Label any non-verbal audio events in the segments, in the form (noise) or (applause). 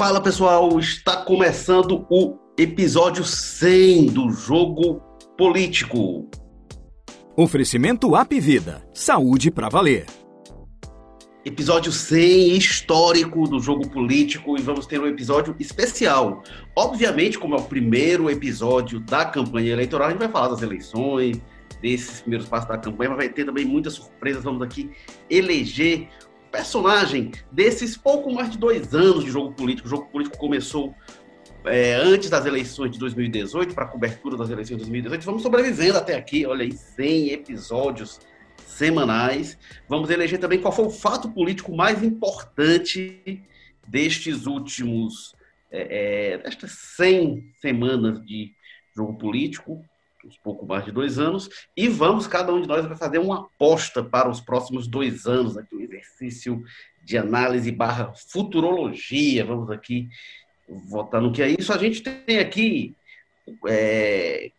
Fala pessoal, está começando o episódio 100 do Jogo Político. Oferecimento App Vida, saúde para valer. Episódio 100 histórico do Jogo Político e vamos ter um episódio especial. Obviamente, como é o primeiro episódio da campanha eleitoral, a gente vai falar das eleições, desses primeiros passos da campanha, mas vai ter também muitas surpresas. Vamos aqui eleger personagem desses pouco mais de dois anos de jogo político. O jogo político começou é, antes das eleições de 2018, para a cobertura das eleições de 2018. Vamos sobrevivendo até aqui, olha aí, 100 episódios semanais. Vamos eleger também qual foi o fato político mais importante destes últimos, é, é, destas 100 semanas de jogo político uns pouco mais de dois anos, e vamos, cada um de nós vai fazer uma aposta para os próximos dois anos, aqui um exercício de análise barra futurologia, vamos aqui votar no que é isso. A gente tem aqui é,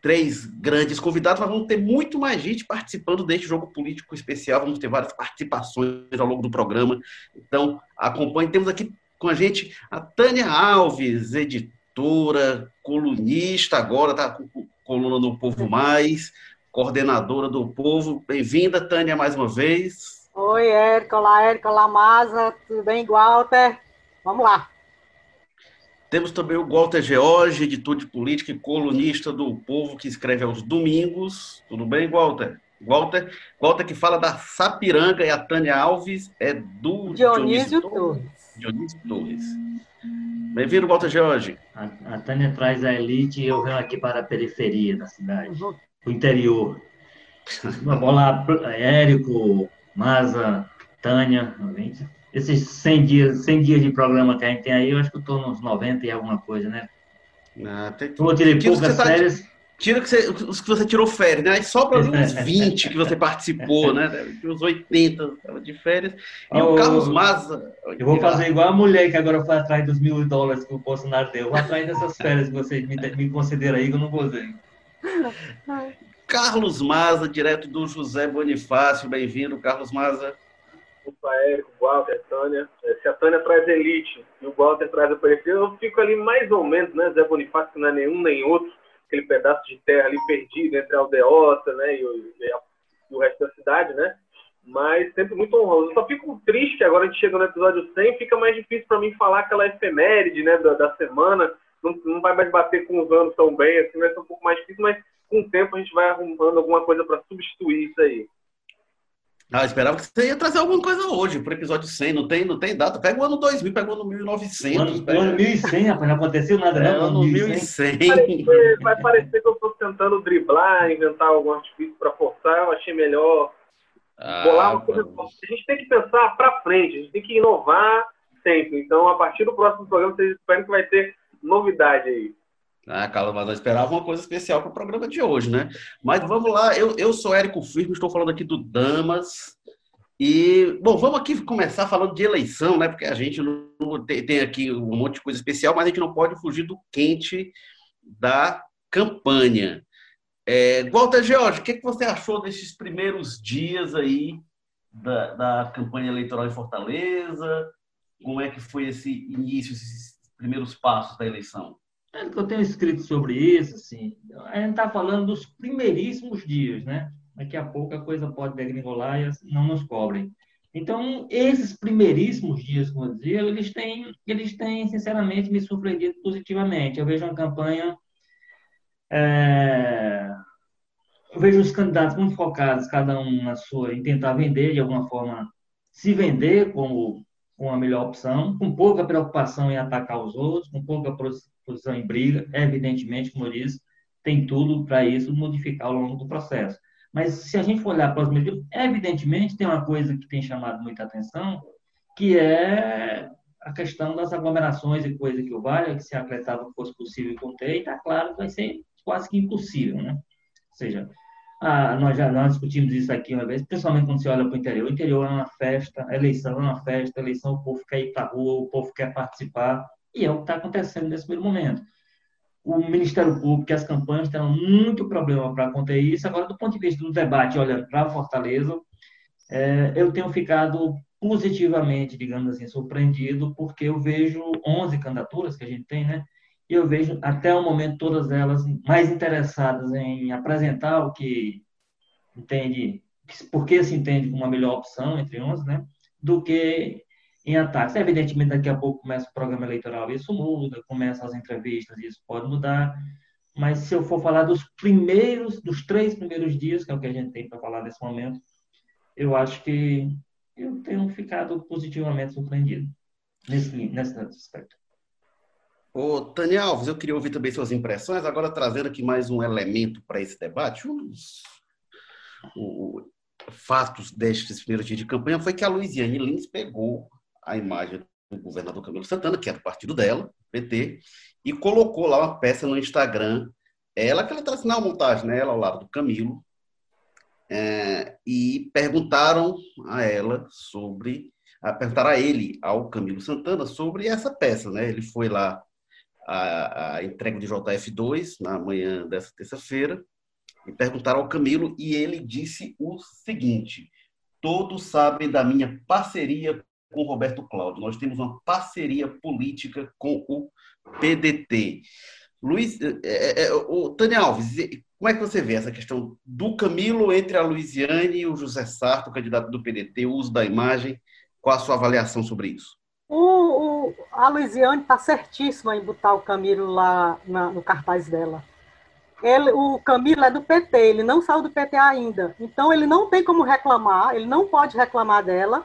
três grandes convidados, mas vamos ter muito mais gente participando deste jogo político especial, vamos ter várias participações ao longo do programa, então acompanhe. Temos aqui com a gente a Tânia Alves, editora, colunista agora, tá com coluna do Povo Mais, coordenadora do Povo. Bem-vinda, Tânia, mais uma vez. Oi, Érico. Olá, Érico. Olá, Maza. Tudo bem, Walter? Vamos lá. Temos também o Walter George, editor de política e colunista do Povo, que escreve aos domingos. Tudo bem, Walter? Walter, Walter que fala da Sapiranga e a Tânia Alves é do Dionísio, Dionísio Torres. Dionísio Torres. Bem-vindo, Walter George. A, a Tânia traz a elite e eu venho aqui para a periferia da cidade, o interior. (laughs) Vamos lá, Érico, Maza, Tânia, esses 100 dias, 100 dias de programa que a gente tem aí, eu acho que eu estou nos 90 e alguma coisa, né? Ah, tem... Eu tirei poucas tá... tira que você, os que você tirou férias, né? Aí sobra uns (laughs) 20 que você participou, né? Uns 80 de férias. E oh, o Carlos Maza. Eu vou fazer igual a mulher que agora foi atrás dos mil dólares que o Bolsonaro deu. Vou atrás dessas férias que vocês me, me concederam aí, que eu não vou ver. Carlos Maza, direto do José Bonifácio. Bem-vindo, Carlos Maza. Opa, Érico, Walter, Tânia. Se a Tânia traz elite e o Walter traz a eu fico ali mais ou menos, né? Zé Bonifácio, que não é nenhum nem outro aquele pedaço de terra ali perdido entre a aldeota né, e, o, e, a, e o resto da cidade, né? Mas sempre muito honroso. Eu só fico triste que agora a gente chega no episódio 100, fica mais difícil para mim falar aquela efeméride né, da, da semana. Não, não, vai mais bater com os anos tão bem, assim vai ser um pouco mais difícil, mas com o tempo a gente vai arrumando alguma coisa para substituir isso aí. Ah, esperava que você ia trazer alguma coisa hoje para o episódio 100. Não tem, não tem data. Pega o ano 2000, pega o ano 1900. O ano, pega... ano 1100, rapaz, não aconteceu nada, é, não. Ano 1100. Vai parecer, vai parecer que eu estou tentando driblar, inventar algum artifício para forçar. Eu achei melhor ah, bolar uma coisa. A gente tem que pensar para frente, a gente tem que inovar sempre. Então, a partir do próximo programa, vocês esperem que vai ter novidade aí. Ah, mas eu esperava uma coisa especial para o programa de hoje, né? Mas vamos lá, eu, eu sou Érico Firmo, estou falando aqui do Damas. E, bom, vamos aqui começar falando de eleição, né? Porque a gente não tem, tem aqui um monte de coisa especial, mas a gente não pode fugir do quente da campanha. É, Walter George, o que, que você achou desses primeiros dias aí da, da campanha eleitoral em Fortaleza? Como é que foi esse início, esses primeiros passos da eleição? É eu tenho escrito sobre isso, assim, a gente está falando dos primeiríssimos dias, né? Daqui a pouco a coisa pode degringolar e não nos cobrem. Então, esses primeiríssimos dias, como eu dizia, eles têm, eles têm, sinceramente, me surpreendido positivamente. Eu vejo uma campanha. É, eu vejo os candidatos muito focados, cada um na sua, em tentar vender, de alguma forma, se vender como, como a melhor opção, com pouca preocupação em atacar os outros, com pouca posição em briga, evidentemente, como eu disse, tem tudo para isso modificar ao longo do processo. Mas se a gente for olhar para os medidas, evidentemente tem uma coisa que tem chamado muita atenção, que é a questão das aglomerações e coisa que o Vale, que se acreditava que fosse possível conter, e está claro que vai ser quase que impossível, né? Ou seja, ah, nós já nós discutimos isso aqui uma vez, principalmente quando você olha para o interior. O interior é uma festa, a eleição é uma festa, a eleição o povo quer ir para a rua, o povo quer participar, e é o que está acontecendo nesse primeiro momento. O Ministério Público e as campanhas terão muito problema para conter isso. Agora, do ponto de vista do debate, olha, para Fortaleza, é, eu tenho ficado positivamente, digamos assim, surpreendido, porque eu vejo 11 candidaturas que a gente tem, né? E eu vejo até o momento todas elas mais interessadas em apresentar o que entende, por que se entende como a melhor opção entre 11, né? Do que em ataques. Evidentemente, daqui a pouco começa o programa eleitoral, isso muda, começam as entrevistas, isso pode mudar. Mas se eu for falar dos primeiros, dos três primeiros dias, que é o que a gente tem para falar nesse momento, eu acho que eu tenho ficado positivamente surpreendido nesse, nesse aspecto. Ô, Tânia Alves, eu queria ouvir também suas impressões, agora trazendo aqui mais um elemento para esse debate. Um dos fatos destes primeiros dias de campanha foi que a Luiziane Lins pegou a imagem do governador Camilo Santana, que é do partido dela, PT, e colocou lá uma peça no Instagram, ela que ela traz na montagem, né, ela ao lado do Camilo, é, e perguntaram a ela sobre, a, perguntaram a ele, ao Camilo Santana, sobre essa peça, né? Ele foi lá a, a entrega de JF2 na manhã dessa terça-feira e perguntaram ao Camilo e ele disse o seguinte: todos sabem da minha parceria com Roberto Cláudio. Nós temos uma parceria política com o PDT. Luiz, é, é, o Tânia Alves, como é que você vê essa questão do Camilo entre a Luiziane e o José Sarto, candidato do PDT, o uso da imagem? Qual a sua avaliação sobre isso? O, o a Luiziane está certíssima em botar o Camilo lá na, no cartaz dela. Ele, o Camilo é do PT, ele não saiu do PT ainda. Então, ele não tem como reclamar, ele não pode reclamar dela,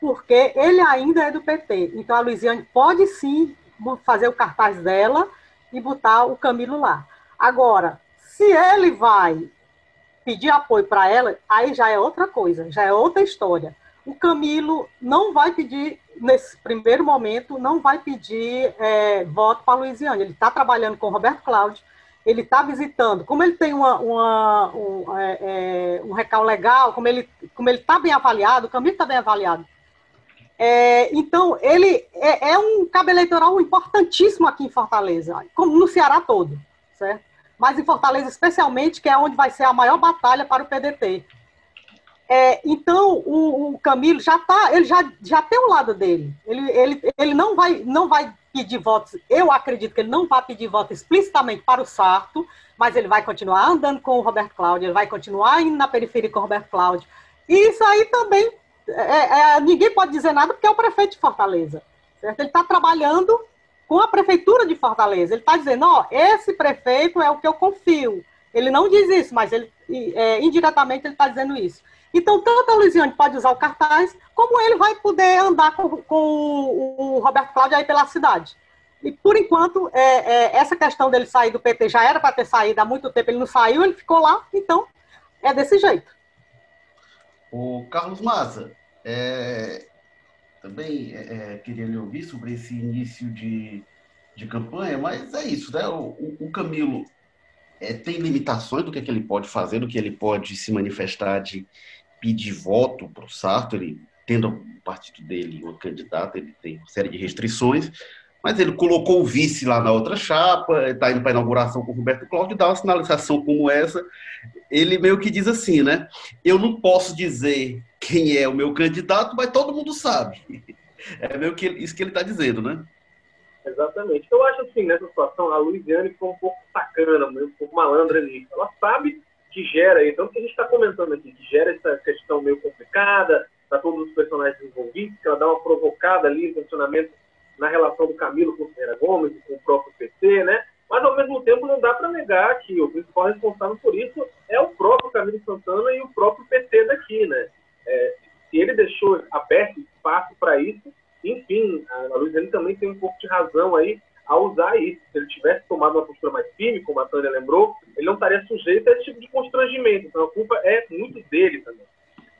porque ele ainda é do PT. Então, a Luiziane pode sim fazer o cartaz dela e botar o Camilo lá. Agora, se ele vai pedir apoio para ela, aí já é outra coisa, já é outra história. O Camilo não vai pedir, nesse primeiro momento, não vai pedir é, voto para a Luiziane. Ele está trabalhando com o Roberto Cláudio, ele está visitando, como ele tem uma, uma um, é, é, um recal legal, como ele como ele está bem avaliado, o Camilo está bem avaliado, é, então, ele é, é, um cabo eleitoral importantíssimo aqui em Fortaleza, como no Ceará todo, certo? Mas em Fortaleza, especialmente, que é onde vai ser a maior batalha para o PDT. É, então, o, o, Camilo já tá, ele já, já tem o lado dele. Ele, ele, ele não, vai, não vai pedir votos, eu acredito que ele não vai pedir votos explicitamente para o Sarto, mas ele vai continuar andando com o Roberto Cláudio, ele vai continuar indo na periferia com o Roberto Cláudio. E isso aí também é, é, ninguém pode dizer nada porque é o prefeito de Fortaleza. Certo? Ele está trabalhando com a prefeitura de Fortaleza. Ele está dizendo, ó, esse prefeito é o que eu confio. Ele não diz isso, mas ele é, indiretamente ele está dizendo isso. Então, tanto a Luiziane pode usar o cartaz, como ele vai poder andar com, com o Roberto Cláudio aí pela cidade. E, por enquanto, é, é, essa questão dele sair do PT já era para ter saído há muito tempo, ele não saiu, ele ficou lá, então é desse jeito. O Carlos Maza, é, também é, é, queria lhe ouvir sobre esse início de, de campanha, mas é isso, né? O, o Camilo é, tem limitações do que, é que ele pode fazer, do que ele pode se manifestar de pedir voto para o Sarto, ele tendo o partido dele o candidato, ele tem uma série de restrições, mas ele colocou o vice lá na outra chapa, está indo para a inauguração com o Roberto Cláudio, dá uma sinalização como essa, ele meio que diz assim, né? Eu não posso dizer quem é o meu candidato, mas todo mundo sabe. (laughs) É meio que isso que ele está dizendo, né? Exatamente. Eu acho assim, nessa situação, a Luiziane ficou um pouco sacana, um pouco malandra nisso. Ela sabe que gera, então, o que a gente está comentando aqui, que gera essa questão meio complicada para todos os personagens envolvidos, que ela dá uma provocada ali, funcionamento na relação do Camilo com o Ferreira Gomes e com o próprio PT, né? Mas, ao mesmo tempo, não dá para negar que o principal responsável por isso é o próprio Camilo Santana e o próprio PT daqui, né? É, se ele deixou aberto espaço para isso, enfim, a Luiziane também tem um pouco de razão aí a usar isso. Se ele tivesse tomado uma postura mais firme, como a Tânia lembrou, ele não estaria sujeito a esse tipo de constrangimento. Então, a culpa é muito dele também.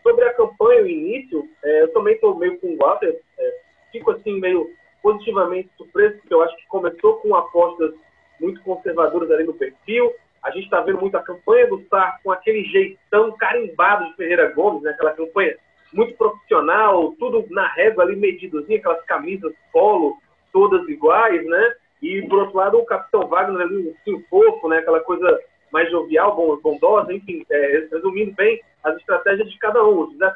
Sobre a campanha, o início, é, eu também estou meio com o Walter, é, fico assim meio positivamente surpreso, porque eu acho que começou com apostas muito conservadoras ali no perfil. A gente está vendo muito a campanha do Sar com aquele jeitão carimbado de Ferreira Gomes, né? aquela campanha muito profissional, tudo na régua ali medidozinho, aquelas camisas polo, todas iguais, né? E, por outro lado, o Capitão Wagner ali, um fofo, né? Aquela coisa mais jovial, bondosa, enfim, é, resumindo bem as estratégias de cada um. O José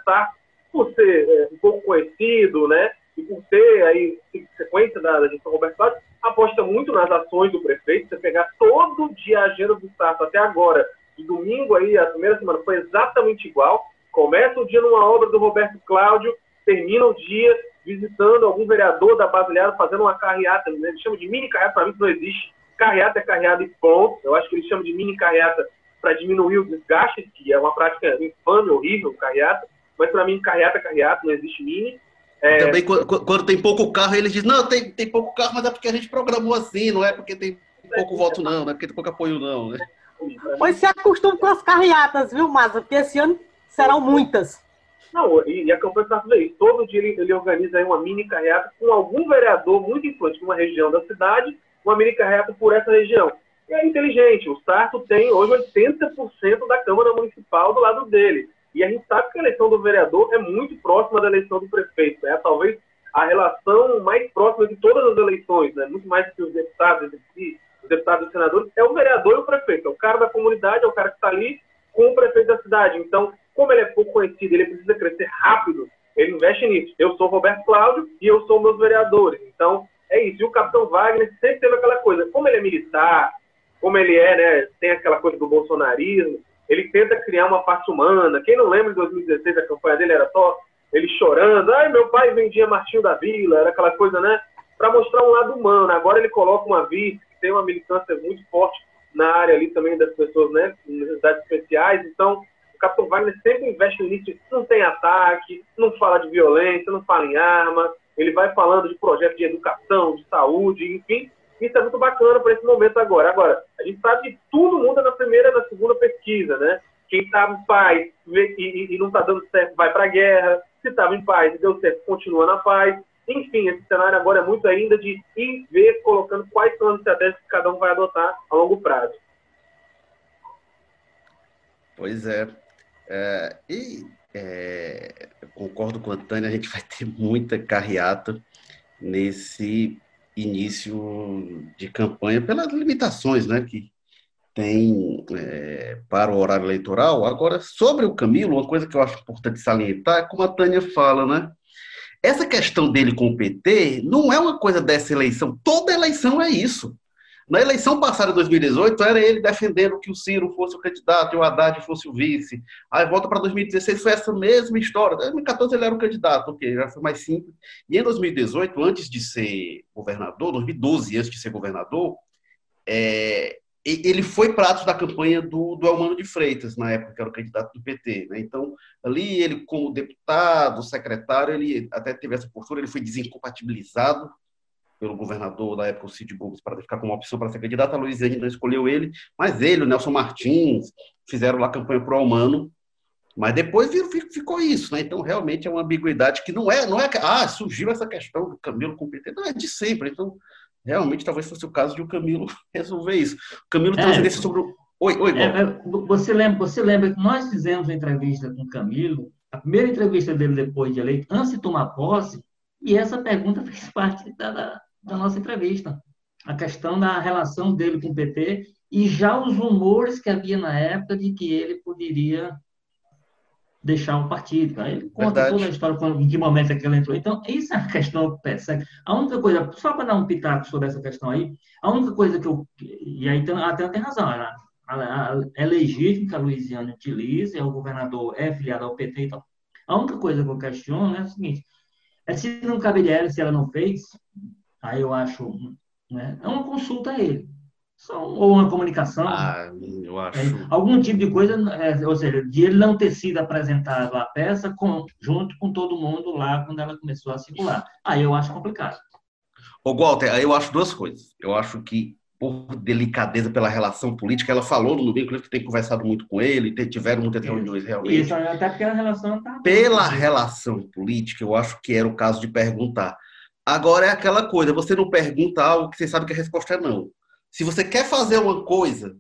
por ser é, um pouco conhecido, né? E por ter aí sequência da, gestão Roberto Cláudio, aposta muito nas ações do prefeito. Você pegar todo dia a agenda do Sarto até agora, de domingo aí, a primeira semana foi exatamente igual. Começa o dia numa obra do Roberto Cláudio, termina o dia visitando algum vereador da Basilhada, fazendo uma carreata, né? eles chamam de mini carreata, para mim não existe. Carreata é carreata e ponto. Eu acho que eles chamam de mini carreata para diminuir o desgaste, que é uma prática infame, horrível, carreata. Mas para mim, carreata é carreata, não existe mini. É... Também quando, quando, tem pouco carro, eles dizem, não, tem, tem pouco carro, mas é porque a gente programou assim, não é porque tem pouco é, voto não, não é porque tem pouco apoio não, né? Pois se acostume com as carreatas, viu, Maza? Porque esse ano serão muitas. Não, e, e a campanha está tudo aí. Todo dia ele, ele organiza aí uma mini carreata com algum vereador muito influente de uma região da cidade, uma mini carreata por essa região. E é inteligente. O Sarto tem hoje 80% da Câmara Municipal do lado dele. E a gente sabe que a eleição do vereador é muito próxima da eleição do prefeito. É talvez a relação mais próxima de todas as eleições, né? muito mais que os deputados, os deputados e senadores, é o vereador e o prefeito. É o cara da comunidade, é o cara que está ali com o prefeito da cidade. Então, como ele é pouco conhecido, ele precisa crescer rápido, ele investe nisso. Eu sou Roberto Cláudio e eu sou meus vereadores. Então, é isso. E o capitão Wagner sempre teve aquela coisa, como ele é militar, como ele é, né, tem aquela coisa do bolsonarismo, ele tenta criar uma parte humana. Quem não lembra de 2016, a campanha dele era só ele chorando, ai, meu pai vendia Martinho da Vila, era aquela coisa, né, para mostrar um lado humano. Agora ele coloca uma vice, tem uma militância muito forte na área ali também das pessoas, né, necessidades especiais. Então, o Capitão Wagner sempre investe nisso, não tem ataque, não fala de violência, não fala em arma, ele vai falando de projetos de educação, de saúde, enfim, isso é muito bacana para esse momento agora. Agora, a gente sabe que tudo muda na primeira na segunda pesquisa, né? Quem estava em paz e, e, e não está dando certo vai para a guerra. Se estava em paz e deu certo, continua na paz. Enfim, esse cenário agora é muito ainda de ir ver, colocando quais são as estratégias que cada um vai adotar a longo prazo. Pois é. é e é, concordo com a Tânia, a gente vai ter muita carreata nesse início de campanha pelas limitações né, que tem é, para o horário eleitoral. Agora, sobre o Camilo, uma coisa que eu acho importante salientar é como a Tânia fala, né? Essa questão dele com o PT não é uma coisa dessa eleição. Toda eleição é isso. Na eleição passada, 2018, era ele defendendo que o Ciro fosse o candidato e o Haddad fosse o vice. Aí volta para 2016, foi essa mesma história. Em 2014 ele era o candidato, ok, já foi mais simples. E em 2018, antes de ser governador, 2012, antes de ser governador, é, ele foi prato da campanha do, do Elmano de Freitas, na época, que era o candidato do PT. Né? Então, ali ele, como deputado, secretário, ele até teve essa postura, ele foi desincompatibilizado pelo governador da época, o Cid Gomes, para ficar como opção para ser candidato. A Luiziane não escolheu ele, mas ele, o Nelson Martins, fizeram lá campanha pro Almano. Mas depois ficou isso, né? Então, realmente é uma ambiguidade que não é, não é. Ah, surgiu essa questão do Camilo com o PT. Não, é de sempre. Então, realmente, talvez fosse o caso de o Camilo (laughs) resolver isso. O Camilo é, transcendesse sobre o. Oi, oi, é, é, você, lembra, você lembra que nós fizemos a entrevista com o Camilo, a primeira entrevista dele depois de eleito, antes de tomar posse, e essa pergunta (laughs) fez parte da, da nossa entrevista. A questão da relação dele com o PT e já os rumores que havia na época de que ele poderia deixar o partido. Ele conta Verdade. toda a história, em que momento é que ele entrou. Então, isso é a questão que persegue. A única coisa, só para dar um pitaco sobre essa questão aí, a única coisa que eu. E aí até tem razão, é legítimo que a Louisiana utilize, é o governador é filiado ao PT e tal. A única coisa que eu questiono é o seguinte: é se não caberia se ela não fez, Aí eu acho, né, é uma consulta a ele. ou uma comunicação. Ah, eu acho. É, algum tipo de coisa, é, ou seja, de ele não ter sido apresentado a peça com, junto com todo mundo lá quando ela começou a circular. Aí eu acho complicado. Ô, Walter, aí eu acho duas coisas. Eu acho que, por delicadeza pela relação política, ela falou no Nubinho, que tem conversado muito com ele, tiveram muitas reuniões realmente. Isso, até porque a relação tá... Pela relação política, eu acho que era o caso de perguntar Agora é aquela coisa, você não pergunta algo que você sabe que a resposta é não. Se você quer fazer uma coisa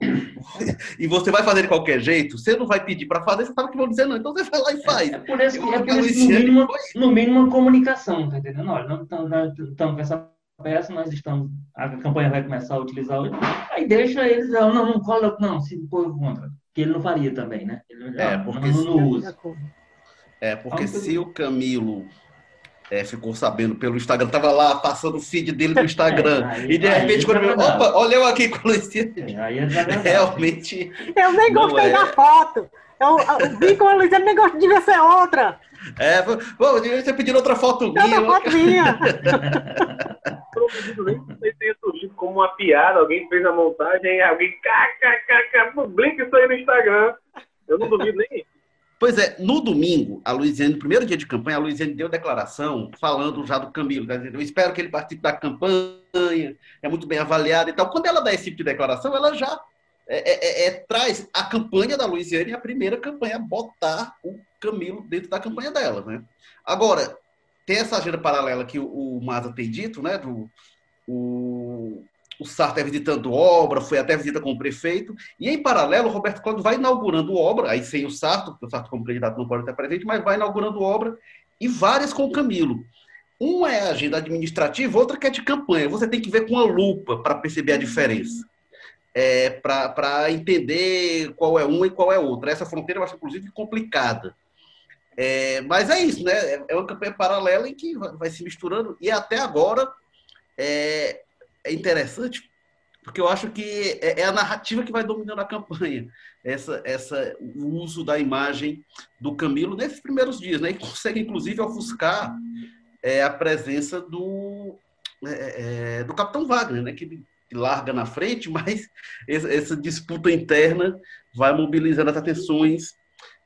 (coughs) e você vai fazer de qualquer jeito, você não vai pedir para fazer, você sabe que vão dizer não. Então você vai lá e faz. É, é por isso, é por isso no, mínimo, no mínimo uma comunicação, tá entendendo? Olha, não estamos com essa peça, nós estamos, a campanha vai começar a utilizar hoje. Aí deixa eles, não, não, não cola, não, se pôr contra. Que ele não faria também, né? Ele, é, porque não, não, não usa. É, porque se o Camilo é, ficou sabendo pelo Instagram, tava lá passando o feed dele no Instagram. É, (laughs) aí, e de repente, quando eu, opa, olha eu aqui com o (laughs) Luciano. É, é realmente. Eu nem gostei é. da foto. Eu, eu vi com a Luciana, nem gostei, devia ser outra. É, pô, devia ter pedido outra foto minha. Outra foto minha. (laughs) nem que tenha surgido como uma piada, alguém fez a montagem, alguém kkkk, publica isso aí no Instagram. Eu não duvido nem isso. Pois é, no domingo, a Luiziane, no primeiro dia de campanha, a Luiziane deu declaração falando já do Camilo. Tá eu espero que ele participe da campanha, é muito bem avaliado e tal. Quando ela dá esse tipo de declaração, ela já é, é, é, é traz a campanha da Luiziane, a primeira campanha, botar o Camilo dentro da campanha dela. Né? Agora, tem essa agenda paralela que o, o Maza tem dito, né? Do, o, o Sarto é visitando obra, foi até visita com o prefeito, e em paralelo o Roberto Cláudio vai inaugurando obra, aí sem o Sarto, porque o Sarto como candidato não pode estar presente, mas vai inaugurando obra, e várias com o Camilo. Uma é agenda administrativa, outra que é de campanha. Você tem que ver com a lupa para perceber a diferença. É, para entender qual é uma e qual é outra. Essa fronteira eu acho, inclusive, complicada. É, mas é isso, né? É, é uma campanha paralela em que vai, vai se misturando, e até agora é, é interessante, porque eu acho que é, é, a narrativa que vai dominando a campanha, essa, essa, o uso da imagem do Camilo nesses primeiros dias, né? E consegue, inclusive, ofuscar é, a presença do, é, é do Capitão Wagner, né? Que, larga na frente, mas essa disputa interna vai mobilizando as atenções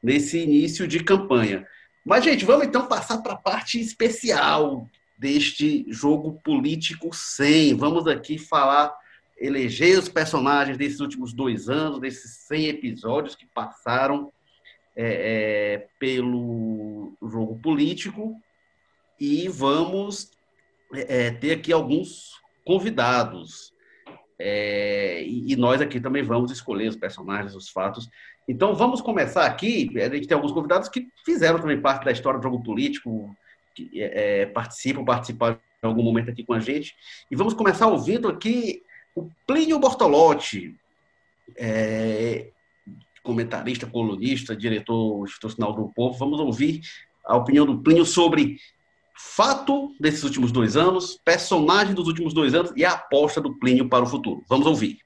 nesse início de campanha. Mas, gente, vamos então passar para a parte especial deste jogo político 100. Vamos aqui falar, eleger os personagens desses últimos dois anos, desses 100 episódios que passaram é, é, pelo jogo político. E vamos é, é ter aqui alguns convidados. É, e, e nós aqui também vamos escolher os personagens, os fatos. Então vamos começar aqui. A gente tem alguns convidados que fizeram também parte da história do jogo político, que é, participam, participaram em algum momento aqui com a gente. E vamos começar ouvindo aqui o Plínio Bortolotti, é, comentarista, colunista, diretor institucional do Povo. Vamos ouvir a opinião do Plínio sobre fato desses últimos dois anos, personagem dos últimos dois anos e a aposta do Plínio para o futuro. Vamos ouvir.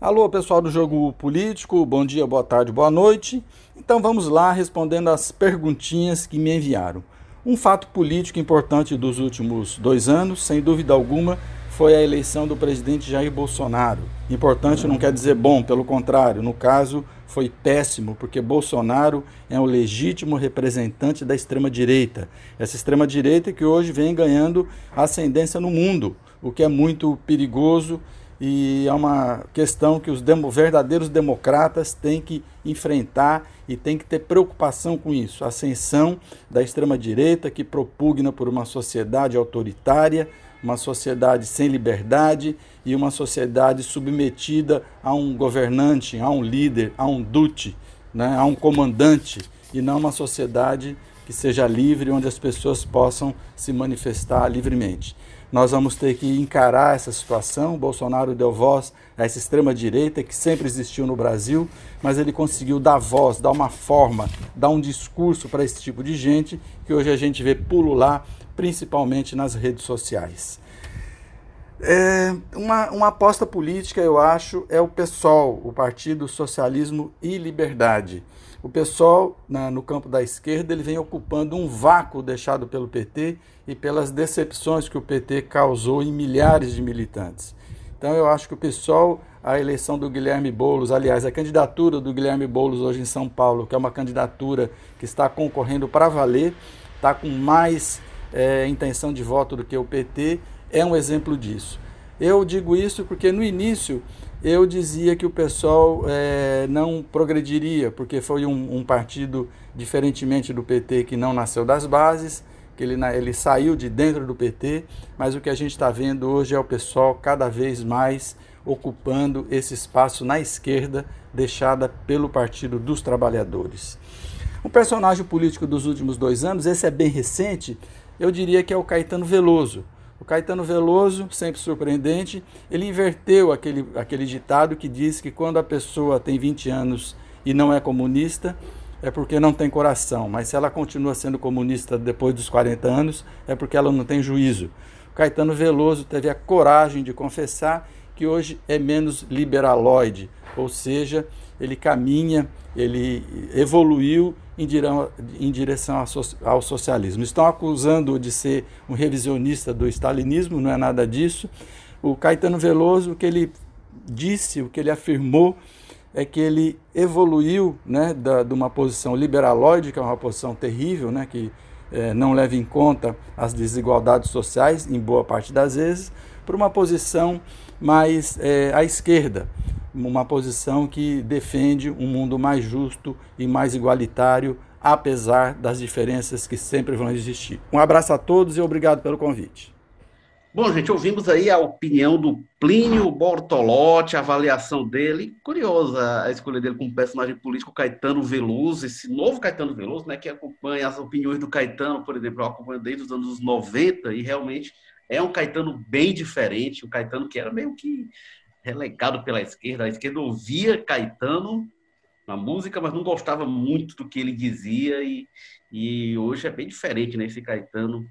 Alô, pessoal do Jogo Político, bom dia, boa tarde, boa noite. Então vamos lá respondendo as perguntinhas que me enviaram. Um fato político importante dos últimos dois anos, sem dúvida alguma, foi a eleição do presidente Jair Bolsonaro. Importante não quer dizer bom, pelo contrário, no caso foi péssimo, porque Bolsonaro é um legítimo representante da extrema-direita. Essa extrema-direita que hoje vem ganhando ascendência no mundo, o que é muito perigoso e é uma questão que os demo, verdadeiros democratas têm que enfrentar e têm que ter preocupação com isso. A ascensão da extrema-direita que propugna por uma sociedade autoritária, uma sociedade sem liberdade e uma sociedade submetida a um governante, a um líder, a um dute, né, a um comandante, e não uma sociedade que seja livre, onde as pessoas possam se manifestar livremente. Nós vamos ter que encarar essa situação. Bolsonaro deu voz a essa extrema-direita que sempre existiu no Brasil, mas ele conseguiu dar voz, dar uma forma, dar um discurso para esse tipo de gente que hoje a gente vê pulular, principalmente nas redes sociais. É, uma, uma aposta política, eu acho, é o PSOL, o Partido Socialismo e Liberdade. O PSOL, na, no campo da esquerda, ele vem ocupando um vácuo deixado pelo PT e pelas decepções que o PT causou em milhares de militantes. Então eu acho que o PSOL, a eleição do Guilherme Boulos, aliás, a candidatura do Guilherme Boulos hoje em São Paulo, que é uma candidatura que está concorrendo para valer, está com mais é, intenção de voto do que o PT, é um exemplo disso. Eu digo isso porque no início eu dizia que o pessoal é, não progrediria, porque foi um, um, partido, diferentemente do PT, que não nasceu das bases, que ele, ele saiu de dentro do PT, mas o que a gente está vendo hoje é o pessoal cada vez mais ocupando esse espaço na esquerda, deixada pelo Partido dos Trabalhadores. Um personagem político dos últimos dois anos, esse é bem recente, eu diria que é o Caetano Veloso o Caetano Veloso, sempre surpreendente, ele inverteu aquele, aquele ditado que diz que quando a pessoa tem 20 anos e não é comunista, é porque não tem coração, mas se ela continua sendo comunista depois dos 40 anos, é porque ela não tem juízo. Caetano Veloso teve a coragem de confessar que hoje é menos liberaloide, ou seja, ele caminha, ele evoluiu em direção ao socialismo. Estão acusando de ser um revisionista do stalinismo, não é nada disso. O Caetano Veloso, o que ele disse, o que ele afirmou, é que ele evoluiu né, da, de uma posição liberaloide, que é uma posição terrível, né, que é, não leva em conta as desigualdades sociais, em boa parte das vezes, para uma posição mais é, à esquerda, uma posição que defende um mundo mais justo e mais igualitário, apesar das diferenças que sempre vão existir. Um abraço a todos e obrigado pelo convite. Bom, gente, ouvimos aí a opinião do Plínio Bortolotti, a avaliação dele. Curiosa a escolha dele como personagem político, Caetano Veloso, esse novo Caetano Veloso, né, que acompanha as opiniões do Caetano, por exemplo, eu acompanho desde os anos 90 e realmente é um Caetano bem diferente, um Caetano que era meio que relegado pela esquerda. A esquerda ouvia Caetano na música, mas não gostava muito do que ele dizia, e, e hoje é bem diferente, né? Esse Caetano,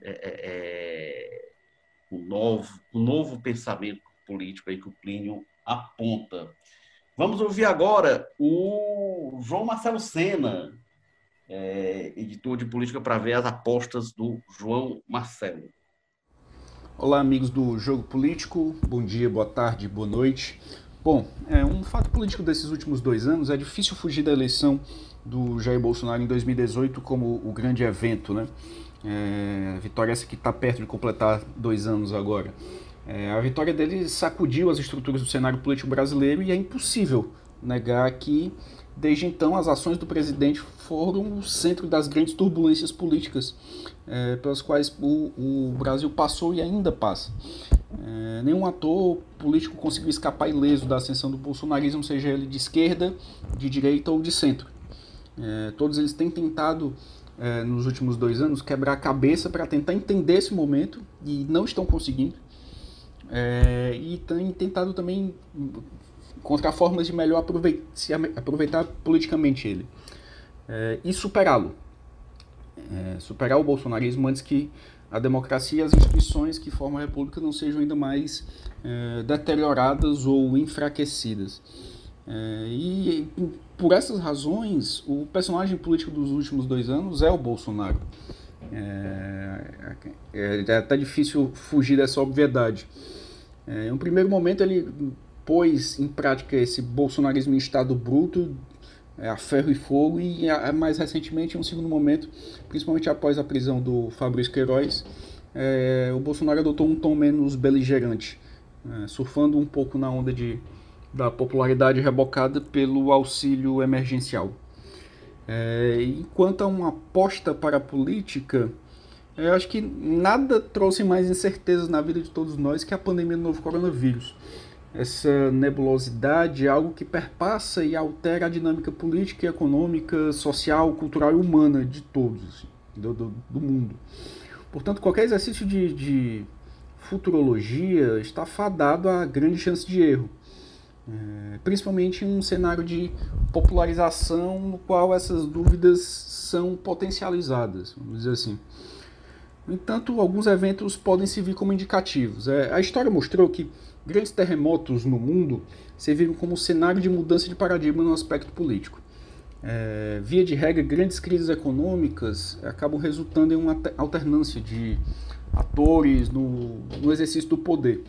é, é, é o, novo, o novo pensamento político aí que o Plínio aponta. Vamos ouvir agora o João Marcelo Sena, é, editor de política para ver as apostas do João Marcelo. Olá, amigos do Jogo Político. Bom dia, boa tarde, boa noite. Bom, é, um fato político desses últimos dois anos é difícil fugir da eleição do Jair Bolsonaro em 2018 como o grande evento, né? É, vitória essa que está perto de completar dois anos agora. É, a vitória dele sacudiu as estruturas do cenário político brasileiro e é impossível negar que Desde então, as ações do presidente foram o centro das grandes turbulências políticas é, pelas quais o, o, Brasil passou e ainda passa. É, nenhum ator político conseguiu escapar ileso da ascensão do bolsonarismo, seja ele de esquerda, de direita ou de centro. É, todos eles têm tentado, é, nos últimos dois anos, quebrar a cabeça para tentar entender esse momento e não estão conseguindo. É, e têm tentado também encontrar formas de melhor aproveitar, aproveitar politicamente ele é, e superá-lo. É, superar o bolsonarismo antes que a democracia e as instituições que formam a república não sejam ainda mais é, deterioradas ou enfraquecidas. É, e por essas razões, o personagem político dos últimos dois anos é o Bolsonaro. É, é, é até difícil fugir dessa obviedade. É, em um primeiro momento, ele pôs em prática esse bolsonarismo em estado bruto, é, a ferro e fogo, e a, mais recentemente, em um segundo momento, principalmente após a prisão do Fabrício Queiroz, é, o Bolsonaro adotou um tom menos beligerante, é, surfando um pouco na onda de, da popularidade rebocada pelo auxílio emergencial. É, enquanto a uma aposta para a política, eu acho que nada trouxe mais incertezas na vida de todos nós que a pandemia do novo coronavírus essa nebulosidade é algo que perpassa e altera a dinâmica política, econômica, social, cultural e humana de todos, assim, do, do, do, mundo. Portanto, qualquer exercício de, de, futurologia está fadado a grande chance de erro, é, principalmente em um cenário de popularização no qual essas dúvidas são potencializadas, vamos dizer assim. No entanto, alguns eventos podem servir como indicativos. É, a história mostrou que Grandes terremotos no mundo serviram como cenário de mudança de paradigma no aspecto político. É, via de regra, grandes crises econômicas acabam resultando em uma alternância de atores no, no exercício do poder.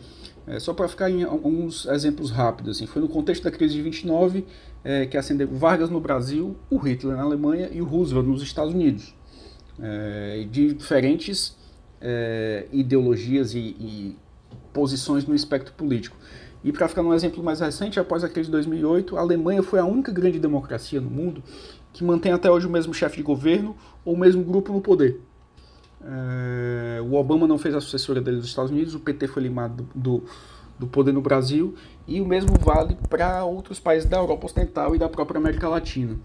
É, só para ficar em alguns exemplos rápidos, assim, foi no contexto da crise de 29 é, que acendeu Vargas no Brasil, o Hitler na Alemanha e o Roosevelt nos Estados Unidos. É, de diferentes é, ideologias e, e posições no espectro político. E para ficar num exemplo mais recente, após a crise de 2008, a Alemanha foi a única grande democracia no mundo que mantém até hoje o mesmo chefe de governo ou o mesmo grupo no poder. É, o Obama não fez a sucessora dele nos Estados Unidos, o PT foi limado do, do poder no Brasil, e o mesmo vale para outros países da Europa Ocidental e da própria América Latina.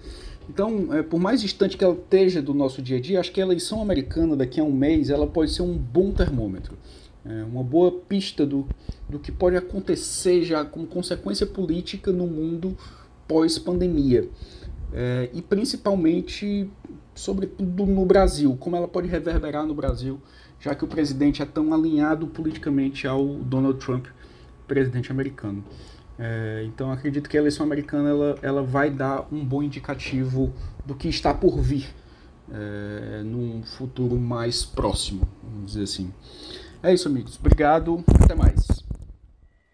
Então, é, por mais distante que ela esteja do nosso dia a dia, acho que a eleição americana daqui a um mês ela pode ser um bom termômetro é uma boa pista do, do que pode acontecer já como consequência política no mundo pós-pandemia. é, e principalmente, sobretudo no Brasil, como ela pode reverberar no Brasil, já que o presidente é tão alinhado politicamente ao Donald Trump, presidente americano. É, então acredito que a eleição americana ela, ela vai dar um bom indicativo do que está por vir é, num futuro mais próximo, vamos dizer assim. É isso, amigos. Obrigado. Até mais.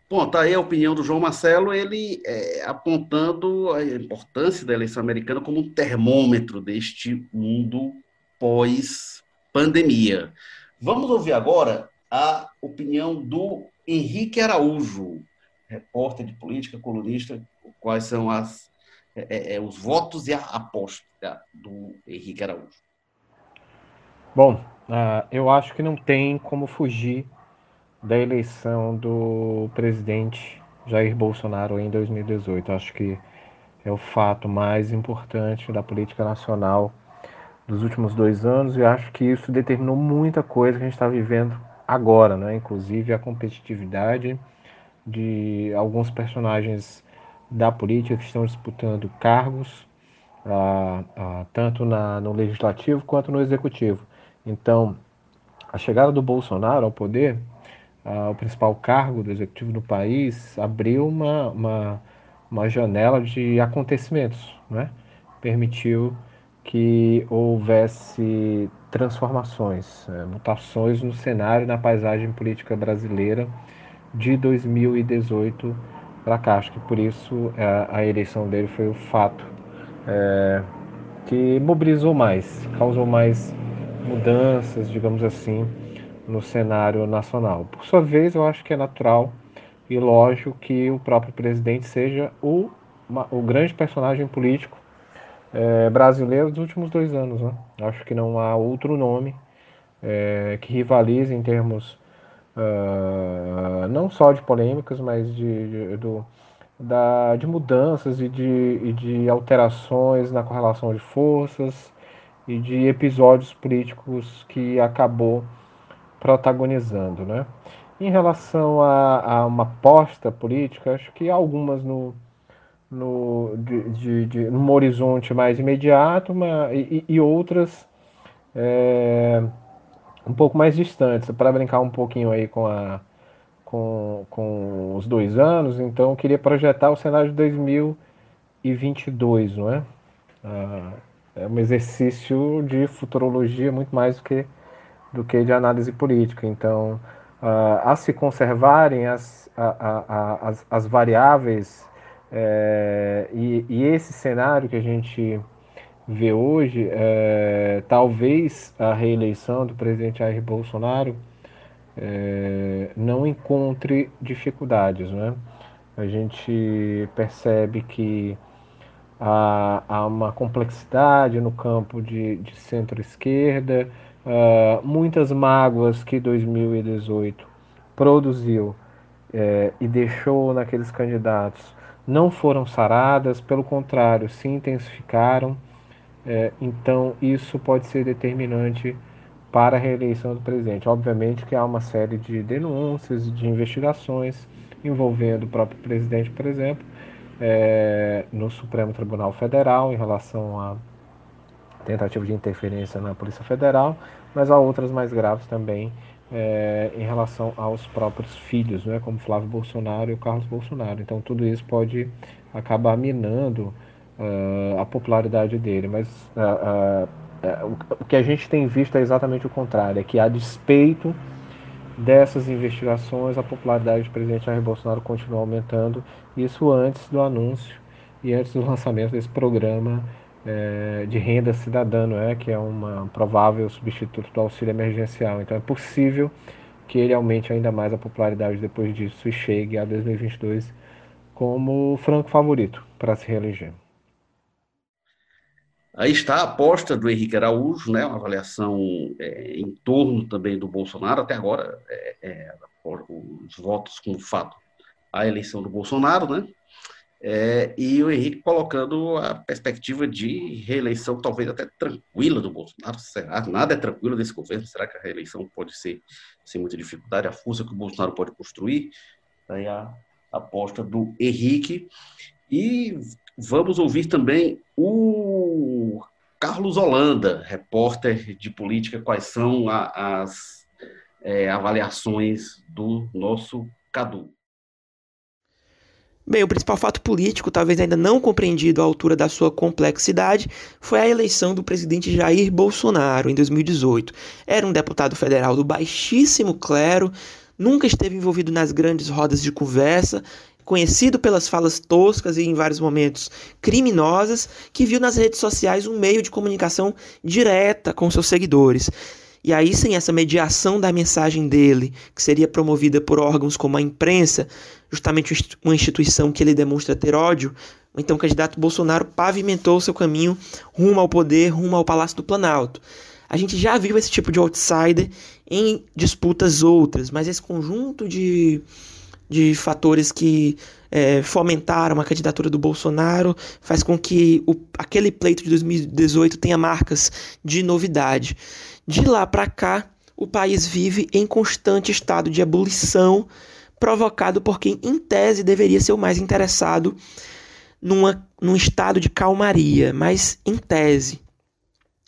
Bom, tá aí a opinião do João Marcelo, ele é, apontando a importância da eleição americana como um termômetro deste mundo pós-pandemia. Vamos ouvir agora a opinião do Henrique Araújo, repórter de política, colunista, quais são as, é, é, é os votos e a aposta do Henrique Araújo. Bom, uh, eu acho que não tem como fugir da eleição do presidente Jair Bolsonaro em 2018. Acho que é o fato mais importante da política nacional dos últimos dois anos e acho que isso determinou muita coisa que a gente está vivendo agora, né? inclusive a competitividade de alguns personagens da política que estão disputando cargos, ah, ah, tanto na, no legislativo quanto no executivo. Então, a chegada do Bolsonaro ao poder uh, o principal cargo do executivo do país, abriu uma, uma, uma janela de acontecimentos, né? permitiu que houvesse transformações, é, mutações no cenário e na paisagem política brasileira de 2018 para cá. Acho que por isso é, a eleição dele foi o fato é, que mobilizou mais, causou mais mudanças, digamos assim, no cenário nacional. Por sua vez, eu acho que é natural e lógico que o próprio presidente seja o, o grande personagem político é, brasileiro dos últimos dois anos. Né? Acho que não há outro nome é, que rivalize em termos uh, não só de polêmicas, mas de, de, do, da, de mudanças e de, e de alterações na correlação de forças e de episódios políticos que acabou protagonizando. Né? Em relação a, a uma aposta política, acho que algumas no, no, de, de, de, num horizonte mais imediato uma, e, e outras é, um pouco mais distantes, para brincar um pouquinho aí com, a, com, com os dois anos, então eu queria projetar o cenário de 2022, não é? Ah, é um exercício de futurologia muito mais do que do que de análise política. Então, uh, a se conservarem as, a, a, as, as, variáveis é, e, e, esse cenário que a gente vê hoje, é, talvez a reeleição do presidente Jair Bolsonaro é, não encontre dificuldades, né? A gente percebe que há uma complexidade no campo de, de centro-esquerda, uh, muitas mágoas que 2018 produziu é, e deixou naqueles candidatos não foram saradas, pelo contrário, se intensificaram. É, então, isso pode ser determinante para a reeleição do presidente. Obviamente que há uma série de denúncias e de investigações envolvendo o próprio presidente, por exemplo, é, no Supremo Tribunal Federal em relação a tentativa de interferência na Polícia Federal, mas há outras mais graves também é, em relação aos próprios filhos, né, como Flávio Bolsonaro e o Carlos Bolsonaro. Então tudo isso pode acabar minando uh, a popularidade dele, mas uh, uh, o que a gente tem visto é exatamente o contrário, é que a despeito dessas investigações, a popularidade do presidente Jair Bolsonaro continua aumentando, isso antes do anúncio e antes do (laughs) lançamento desse programa é, de renda cidadã, é? que é um provável substituto do auxílio emergencial. Então é possível que ele aumente ainda mais a popularidade depois disso e chegue a 2022 como franco favorito para se reeleger. Aí está a aposta do Henrique Araújo, né, uma avaliação é, em torno também do Bolsonaro, até agora, é, é, os votos com fato a eleição do Bolsonaro, né, é, e o Henrique colocando a perspectiva de reeleição talvez até tranquila do Bolsonaro. Será? Nada é tranquilo desse governo. Será que a reeleição pode ser sem muita dificuldade? A força que o Bolsonaro pode construir? Aí a aposta do Henrique. E vamos ouvir também o Carlos Holanda, repórter de política, quais são a, as é, avaliações do nosso Cadu. Bem, o principal fato político, talvez ainda não compreendido à altura da sua complexidade, foi a eleição do presidente Jair Bolsonaro em 2018. Era um deputado federal do baixíssimo clero, nunca esteve envolvido nas grandes rodas de conversa, conhecido pelas falas toscas e em vários momentos criminosas, que viu nas redes sociais um meio de comunicação direta com seus seguidores. E aí, sem essa mediação da mensagem dele, que seria promovida por órgãos como a imprensa, justamente uma instituição que ele demonstra ter ódio, então o candidato Bolsonaro pavimentou seu caminho rumo ao poder, rumo ao Palácio do Planalto. A gente já viu esse tipo de outsider em disputas outras, mas esse conjunto de, de fatores que é, fomentaram a candidatura do Bolsonaro faz com que o, aquele pleito de 2018 tenha marcas de novidade. De lá para cá, o país vive em constante estado de ebulição, provocado por quem, em tese, deveria ser o mais interessado numa, num estado de calmaria, mas em tese.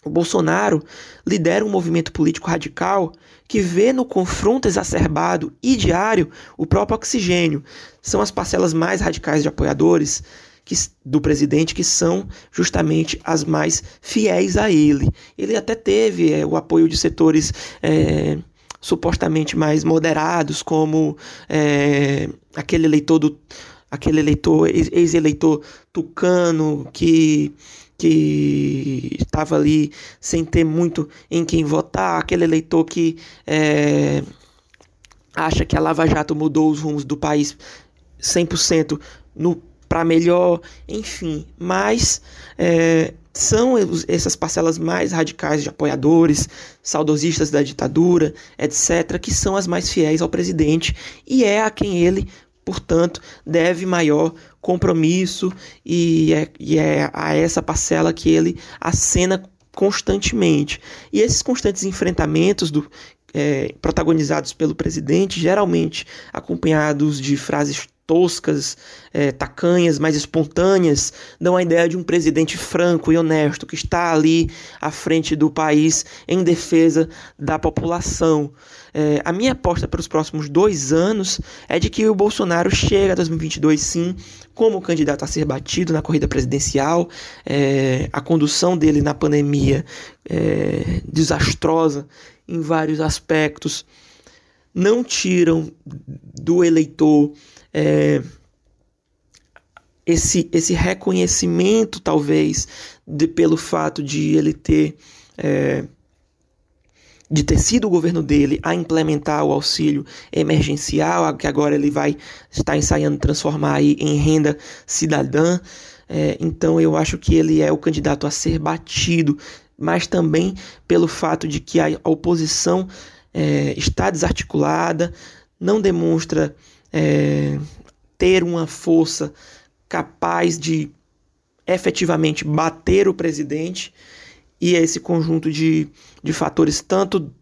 O Bolsonaro lidera um movimento político radical que vê no confronto exacerbado e diário o próprio oxigênio. São as parcelas mais radicais de apoiadores que, do presidente que são justamente as mais fiéis a ele. Ele até teve é, o apoio de setores é, supostamente mais moderados, como é, aquele eleitor do aquele eleitor ex-eleitor tucano que que estava ali sem ter muito em quem votar, aquele eleitor que é, acha que a Lava Jato mudou os rumos do país 100% no para melhor, enfim. Mas é, são essas parcelas mais radicais de apoiadores, saudosistas da ditadura, etc., que são as mais fiéis ao presidente e é a quem ele, portanto, deve maior compromisso e é, e é a essa parcela que ele acena constantemente. E esses constantes enfrentamentos do, é, protagonizados pelo presidente, geralmente acompanhados de frases toscas, é, tacanhas, mais espontâneas, dão a ideia de um presidente franco e honesto que está ali à frente do país em defesa da população. É, a minha aposta para os próximos dois anos é de que o Bolsonaro chega a 2022 sim como candidato a ser batido na corrida presidencial. É, a condução dele na pandemia é desastrosa em vários aspectos não tiram do eleitor é, esse, esse reconhecimento, talvez, de, pelo fato de ele ter. É, de ter sido o governo dele a implementar o auxílio emergencial, que agora ele vai estar ensaiando transformar aí em renda cidadã. É, então eu acho que ele é o candidato a ser batido, mas também pelo fato de que a oposição é, está desarticulada, não demonstra é, ter uma força capaz de efetivamente bater o presidente e esse conjunto de, de fatores, tanto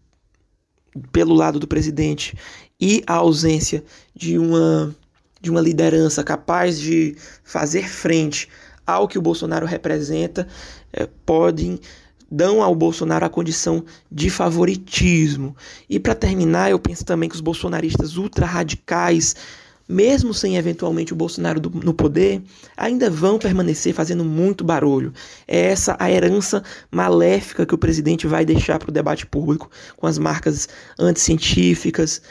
pelo lado do presidente e a ausência de uma, de uma liderança capaz de fazer frente ao que o Bolsonaro representa, é, podem dão ao Bolsonaro a condição de favoritismo. E para terminar, eu penso também que os bolsonaristas ultra-radicais, mesmo sem eventualmente o Bolsonaro do, no poder, ainda vão permanecer fazendo muito barulho. É essa a herança maléfica que o presidente vai deixar para o debate público, com as marcas anticientíficas,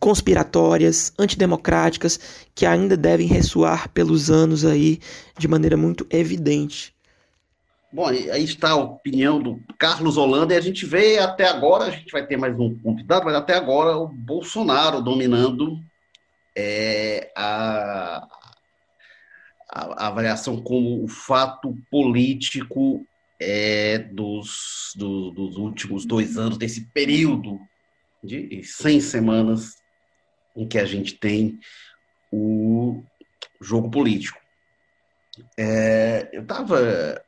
conspiratórias, antidemocráticas, que ainda devem ressoar pelos anos aí de maneira muito evidente. Bom, aí está a opinião do Carlos Holanda, e a gente vê até agora, a gente vai ter mais um convidado, mas até agora o Bolsonaro dominando é, a, a, avaliação como o fato político é, dos, do, dos últimos dois anos, desse período de 100 semanas em que a gente tem o jogo político. É, eu estava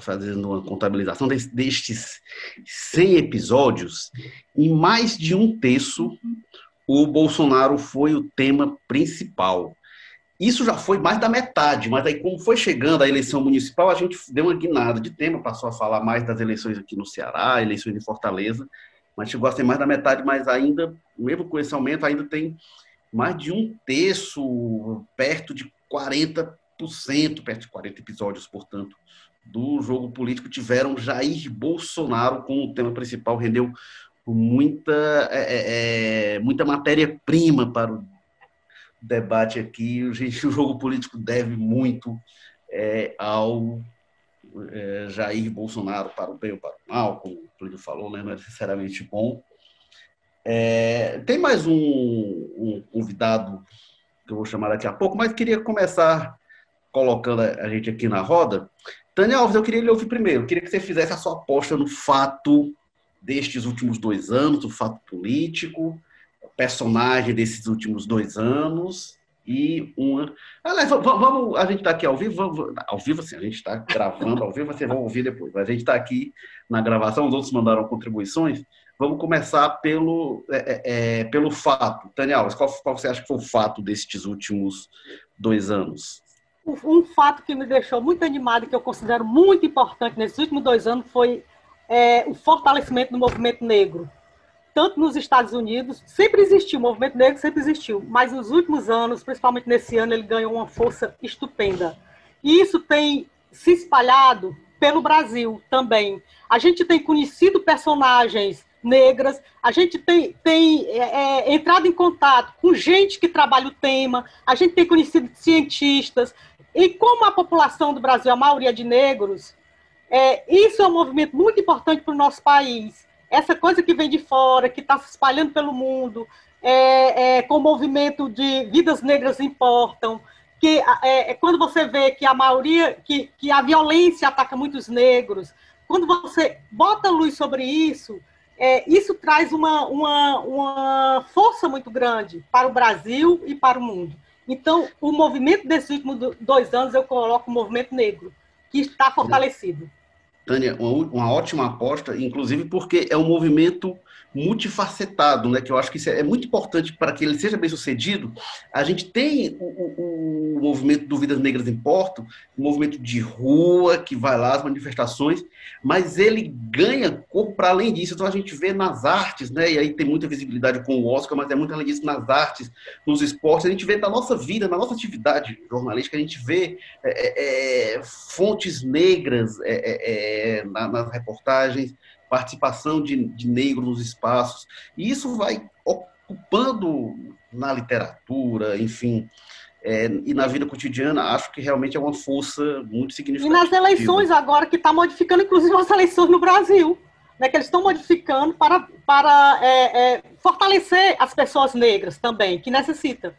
fazendo uma contabilização destes 100 episódios, em mais de um terço, o Bolsonaro foi o tema principal. Isso já foi mais da metade, mas aí, como foi chegando a eleição municipal, a gente deu uma guinada de tema, passou a falar mais das eleições aqui no Ceará, eleições em Fortaleza, mas chegou a ser mais da metade, mas ainda, mesmo com esse aumento, ainda tem mais de um terço, perto de 40%, perto de 40 episódios, portanto, do jogo político tiveram Jair Bolsonaro como tema principal, rendeu muita, é, é, é muita matéria-prima para o debate aqui. O, o jogo político deve muito é, ao é, Jair Bolsonaro para o bem ou para o mal, como o Plínio falou, né? não é necessariamente bom. É, tem mais um, um, convidado que eu vou chamar daqui a pouco, mas queria começar colocando a gente aqui na roda. Tânia Alves, eu queria lhe ouvir primeiro. Eu queria que você fizesse a sua aposta no fato destes últimos dois anos, o fato político, o personagem desses últimos dois anos e uma. Aliás, vamos, a gente está aqui ao vivo, vamos, ao vivo, assim, a gente está gravando ao vivo, vocês vão ouvir depois, mas a gente está aqui na gravação, os outros mandaram contribuições. Vamos começar pelo, é, é, é pelo fato. Daniel, qual, qual você acha que foi o fato destes últimos dois anos? Um fato que me deixou muito animado que eu considero muito importante nesses últimos dois anos foi é, o fortalecimento do movimento negro. Tanto nos Estados Unidos, sempre existiu, o movimento negro sempre existiu, mas nos últimos anos, principalmente nesse ano, ele ganhou uma força estupenda. E isso tem se espalhado pelo Brasil também. A gente tem conhecido personagens negras, a gente tem, tem é, é, entrado em contato com gente que trabalha o tema, a gente tem conhecido cientistas, e como a população do Brasil, a maioria de negros, é, isso é um movimento muito importante para o nosso país. Essa coisa que vem de fora, que está se espalhando pelo mundo, é, é, com o movimento de vidas negras importam, que é, é, quando você vê que a maioria, que, que a violência ataca muitos negros, quando você bota luz sobre isso, é, isso traz uma, uma, uma força muito grande para o Brasil e para o mundo. Então, o movimento desses últimos dois anos, eu coloco o movimento negro, que está fortalecido. Tânia, uma, uma, ótima aposta, inclusive porque é um movimento multifacetado, né? Que eu acho que é, é muito importante para que ele seja bem sucedido. A gente tem o, o, o movimento do Vidas Negras Importam, o movimento de rua que vai lá, as manifestações, mas ele ganha corpo para além disso. Então a gente vê nas artes, né? E aí tem muita visibilidade com o Oscar, mas é muito além disso nas artes, nos esportes. A gente vê na nossa vida, na nossa atividade jornalística, a gente vê é, é, é fontes negras é, é nas reportagens participação de, de negros nos espaços. E isso vai ocupando na literatura, enfim, é, e na vida cotidiana, acho que realmente é uma força muito significativa. E nas eleições agora, que está modificando, inclusive, as eleições no Brasil, né, que eles estão modificando para, para é, é, fortalecer as pessoas negras também, que necessitam.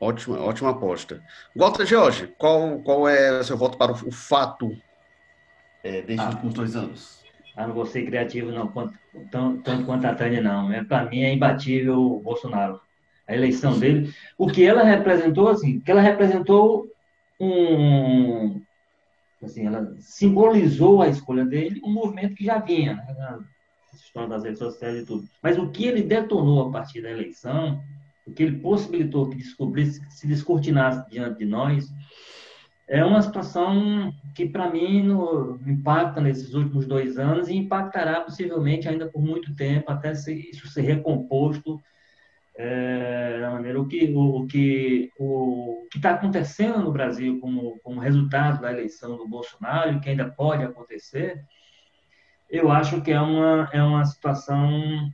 Ótima, ótima aposta. Walter George, qual, qual é o seu voto para o fato é, desde ah. os dois anos? Ah, não vou ser criativo, não, tanto, tanto quanto a Tânia, não. É, Para mim é imbatível o Bolsonaro. A eleição dele. O que ela representou, assim, que ela representou um. Assim, ela simbolizou a escolha dele, um movimento que já vinha, né? Na história das redes sociais e tudo. Mas o que ele detonou a partir da eleição, o que ele possibilitou que descobrisse, se descortinasse diante de nós, é uma situação que, para mim, no, impacta nesses últimos dois anos e impactará possivelmente ainda por muito tempo, até se, isso ser recomposto é, da maneira o que o, que o que está acontecendo no Brasil como, como resultado da eleição do Bolsonaro que ainda pode acontecer, eu acho que é uma é uma situação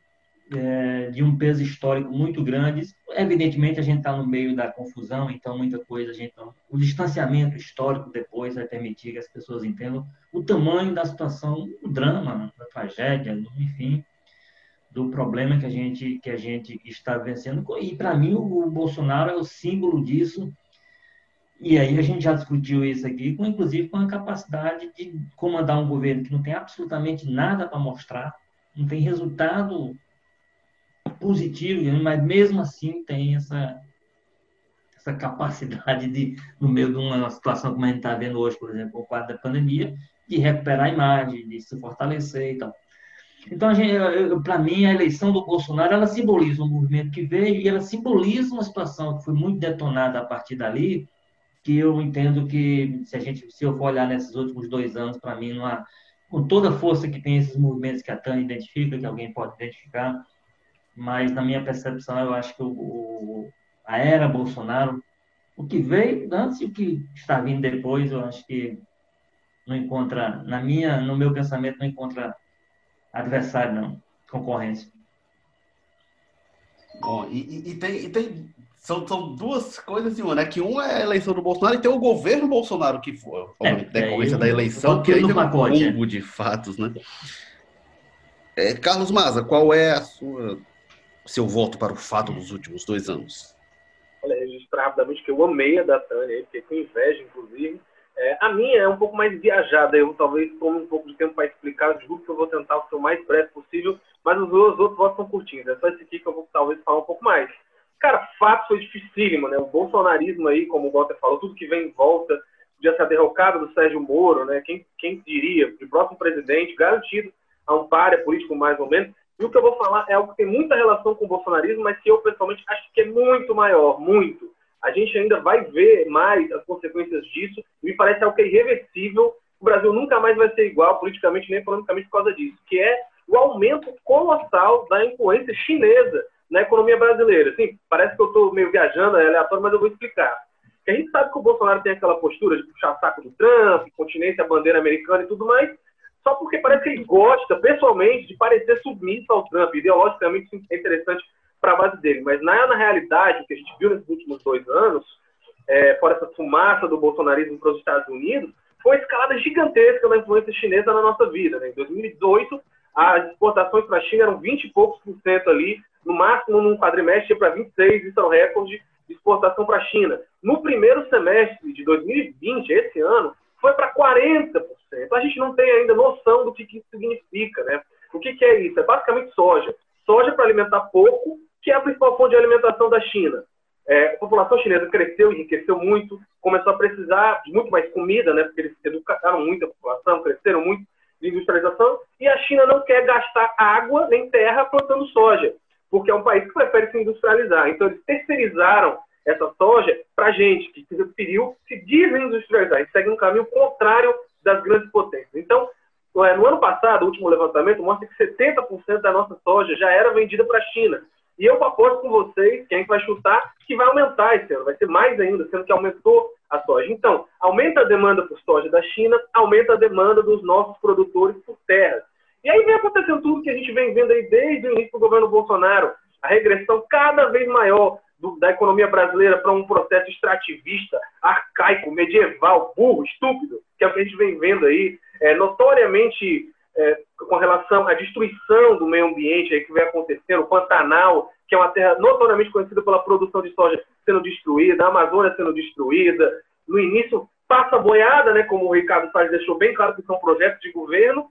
é, de um peso histórico muito grande. Evidentemente, a gente está no meio da confusão, então muita coisa a gente o distanciamento histórico depois vai permitir que as pessoas entendam o tamanho da situação, o drama, da tragédia, enfim, do problema que a gente que a gente está vencendo. E para mim o Bolsonaro é o símbolo disso. E aí a gente já discutiu isso aqui, com, inclusive com a capacidade de comandar um governo que não tem absolutamente nada para mostrar, não tem resultado positivo, mas mesmo assim tem essa, essa capacidade de, no meio de uma situação como a gente está vendo hoje, por exemplo, o quadro da pandemia, de recuperar a imagem, de se fortalecer e tal. Então, para mim, a eleição do Bolsonaro, ela simboliza um movimento que veio e ela simboliza uma situação que foi muito detonada a partir dali, que eu entendo que, se a gente, se eu for olhar nesses últimos dois anos, para mim, com toda a força que tem esses movimentos que a Tânia identifica, que alguém pode identificar, mas na minha percepção, eu acho que o, o, a era Bolsonaro, o que veio antes e o que está vindo depois, eu acho que não encontra, na minha, no meu pensamento, não encontra adversário, não, concorrência. Bom, e, e, tem, e tem são, são duas coisas em uma, né? Que um é a eleição do Bolsonaro e tem o governo Bolsonaro, que foi a é, decorrência é, da eleição, que aí tem um combo de fatos, né? É, Carlos Maza, qual é a sua seu voto para o fato dos últimos dois anos? Olha, registrar rapidamente que eu amei a da Tânia, fiquei com inveja, inclusive. É, a minha é um pouco mais viajada, eu talvez tome um pouco de tempo para explicar, juro que eu vou tentar ser o mais breve possível, mas os, os outros votos são curtinhos, é só esse aqui que eu vou talvez falar um pouco mais. Cara, fato foi dificílimo, né? O bolsonarismo aí, como o Walter falou, tudo que vem em volta, podia ser a derrocada do Sérgio Moro, né? Quem, quem diria, de próximo presidente, garantido a um páreo político mais ou menos. E o que eu vou falar é algo que tem muita relação com o bolsonarismo, mas que eu pessoalmente acho que é muito maior, muito. A gente ainda vai ver mais as consequências disso, me parece algo que é irreversível. O Brasil nunca mais vai ser igual politicamente nem economicamente por causa disso, que é o aumento colossal da influência chinesa na economia brasileira. Assim, parece que eu estou meio viajando, é aleatório, mas eu vou explicar. Porque a gente sabe que o Bolsonaro tem aquela postura de puxar saco do Trump, continência bandeira americana e tudo mais, só porque parece que ele gosta, pessoalmente, de parecer submisso ao Trump. Ideologicamente, isso é interessante para a base dele. Mas, na, na realidade, o que a gente viu nesses últimos dois anos, é, por essa fumaça do bolsonarismo para os Estados Unidos, foi uma escalada gigantesca da influência chinesa na nossa vida. Né? Em 2018, as exportações para a China eram 20 e poucos por cento ali, no máximo num quadrimestre para 26, isso é um recorde de exportação para a China. No primeiro semestre de 2020, esse ano, foi para 40%. Então a gente não tem ainda noção do que, que isso significa, né? O que, que é isso? É basicamente soja. Soja para alimentar pouco, que é a principal fonte de alimentação da China. É, a população chinesa cresceu, enriqueceu muito, começou a precisar de muito mais comida, né? Porque eles educaram muito a população, cresceram muito de industrialização, e a China não quer gastar água nem terra plantando soja, porque é um país que prefere se industrializar. Então eles terceirizaram essa soja para gente, que preferiu se desindustrializar. E segue um caminho contrário das grandes potências. Então, é, no ano passado, o último levantamento mostra que 70% da nossa soja já era vendida para a China. E eu aposto com vocês, que a gente vai chutar, que vai aumentar esse ano, vai ser mais ainda, sendo que aumentou a soja. Então, aumenta a demanda por soja da China, aumenta a demanda dos nossos produtores por terras. E aí vem acontecendo tudo que a gente vem vendo aí desde o início do governo Bolsonaro, a regressão cada vez maior do, da economia brasileira para um processo extrativista, arcaico, medieval, burro, estúpido, que é que a gente vem vendo aí, é, notoriamente é, com relação à destruição do meio ambiente aí que vem acontecendo, o Pantanal, que é uma terra notoriamente conhecida pela produção de soja sendo destruída, a Amazônia sendo destruída, no início passa boiada, né, como o Ricardo Salles deixou bem claro que são projetos de governo,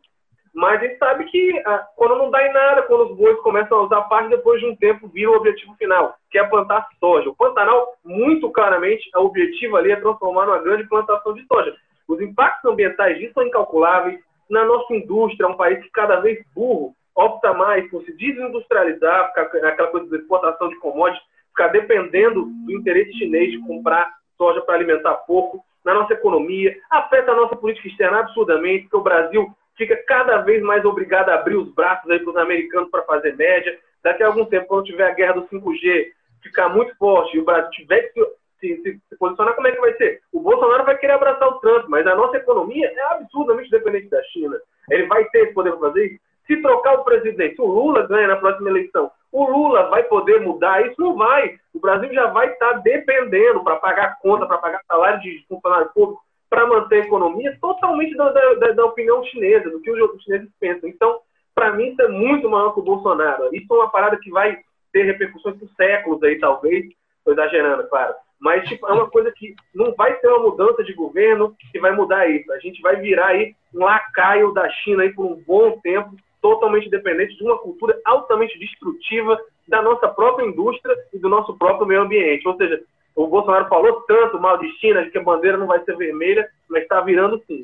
mas a gente sabe que ah, quando não dá em nada, quando os bois começam a usar parte, depois de um tempo vira o objetivo final, que é plantar soja. O Pantanal, muito claramente, o objetivo ali é transformar numa grande plantação de soja. Os impactos ambientais disso são incalculáveis. Na nossa indústria, é um país que cada vez burro opta mais por se desindustrializar, ficar naquela coisa de exportação de commodities, ficar dependendo do interesse chinês de comprar soja para alimentar pouco na nossa economia, afeta a nossa política externa absurdamente, porque o Brasil fica cada vez mais obrigado a abrir os braços aí para os americanos para fazer média. Daqui a algum tempo, quando tiver a guerra do 5G ficar muito forte e o Brasil tiver que se, se, se, posicionar, como é que vai ser? O Bolsonaro vai querer abraçar o Trump, mas a nossa economia é absurdamente dependente da China. Ele vai ter esse poder para fazer isso? Se trocar o presidente, o Lula ganha na próxima eleição, o Lula vai poder mudar? Isso não vai. O Brasil já vai estar dependendo para pagar conta, para pagar salário de funcionário público, para manter a economia totalmente da, da, da, opinião chinesa, do que os chineses pensam. Então, para mim, isso é muito maior que o Bolsonaro. Isso é uma parada que vai ter repercussões por séculos aí, talvez. Estou exagerando, claro. Mas tipo, é uma coisa que não vai ser uma mudança de governo que vai mudar isso. A gente vai virar aí um lacaio da China aí por um bom tempo, totalmente dependente de uma cultura altamente destrutiva da nossa própria indústria e do nosso próprio meio ambiente. Ou seja, o Bolsonaro falou tanto mal de China, que a bandeira não vai ser vermelha, mas está virando sim.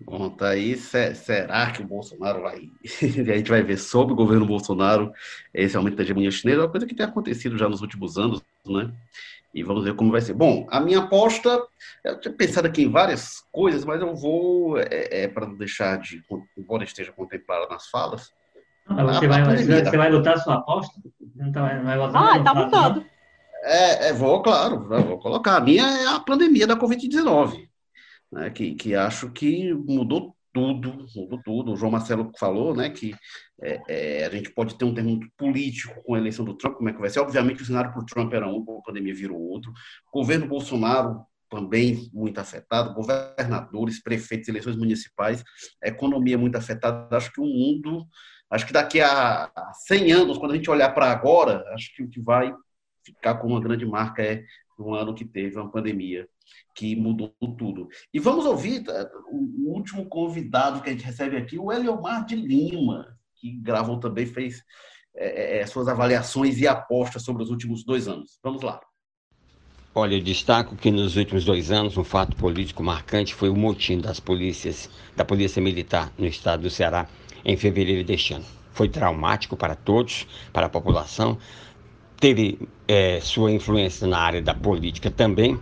Bom, tá aí. Será que o Bolsonaro vai. (laughs) a gente vai ver sobre o governo Bolsonaro esse aumento da hegemonia chinesa, é uma coisa que tem acontecido já nos últimos anos, né? E vamos ver como vai ser. Bom, a minha aposta, eu tinha pensado aqui em várias coisas, mas eu vou, é, é para não deixar de, embora esteja contemplada nas falas. Ah, você, vai, você, vai lutar sua aposta? Não, tá, não vai votar, ah, tá mudando. É, é, vou, claro, vou colocar. A minha é a pandemia da Covid-19 né, que, que acho que mudou tudo, mudou tudo. O João Marcelo falou, né, que é, é, a gente pode ter um termo político com a eleição do Trump, como é que vai ser? Obviamente o cenário para o Trump era um, a pandemia virou outro. O governo Bolsonaro também muito afetado, governadores, prefeitos, eleições municipais, economia muito afetada. Acho que o mundo, acho que daqui a 100 anos, quando a gente olhar para agora, acho que o que vai ficar como uma grande marca é um ano que teve uma pandemia que mudou tudo. E vamos ouvir tá, o último convidado que a gente recebe aqui, o Eliomar de Lima, que gravou também, fez é, é, é, suas avaliações e apostas sobre os últimos dois anos. Vamos lá. Olha, eu destaco que nos últimos dois anos um fato político marcante foi o motim das polícias, da Polícia Militar no estado do Ceará em fevereiro deste ano. Foi traumático para todos, para a população, teve é, sua influência na área da política também,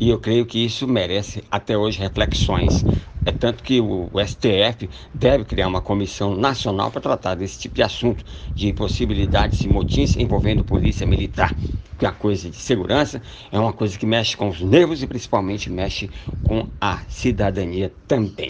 e eu creio que isso merece até hoje reflexões. É tanto que o, STF deve criar uma comissão nacional para tratar desse tipo de assunto, de possibilidades e motins envolvendo polícia militar. Que é uma coisa de segurança é uma coisa que mexe com os nervos e principalmente mexe com a cidadania também.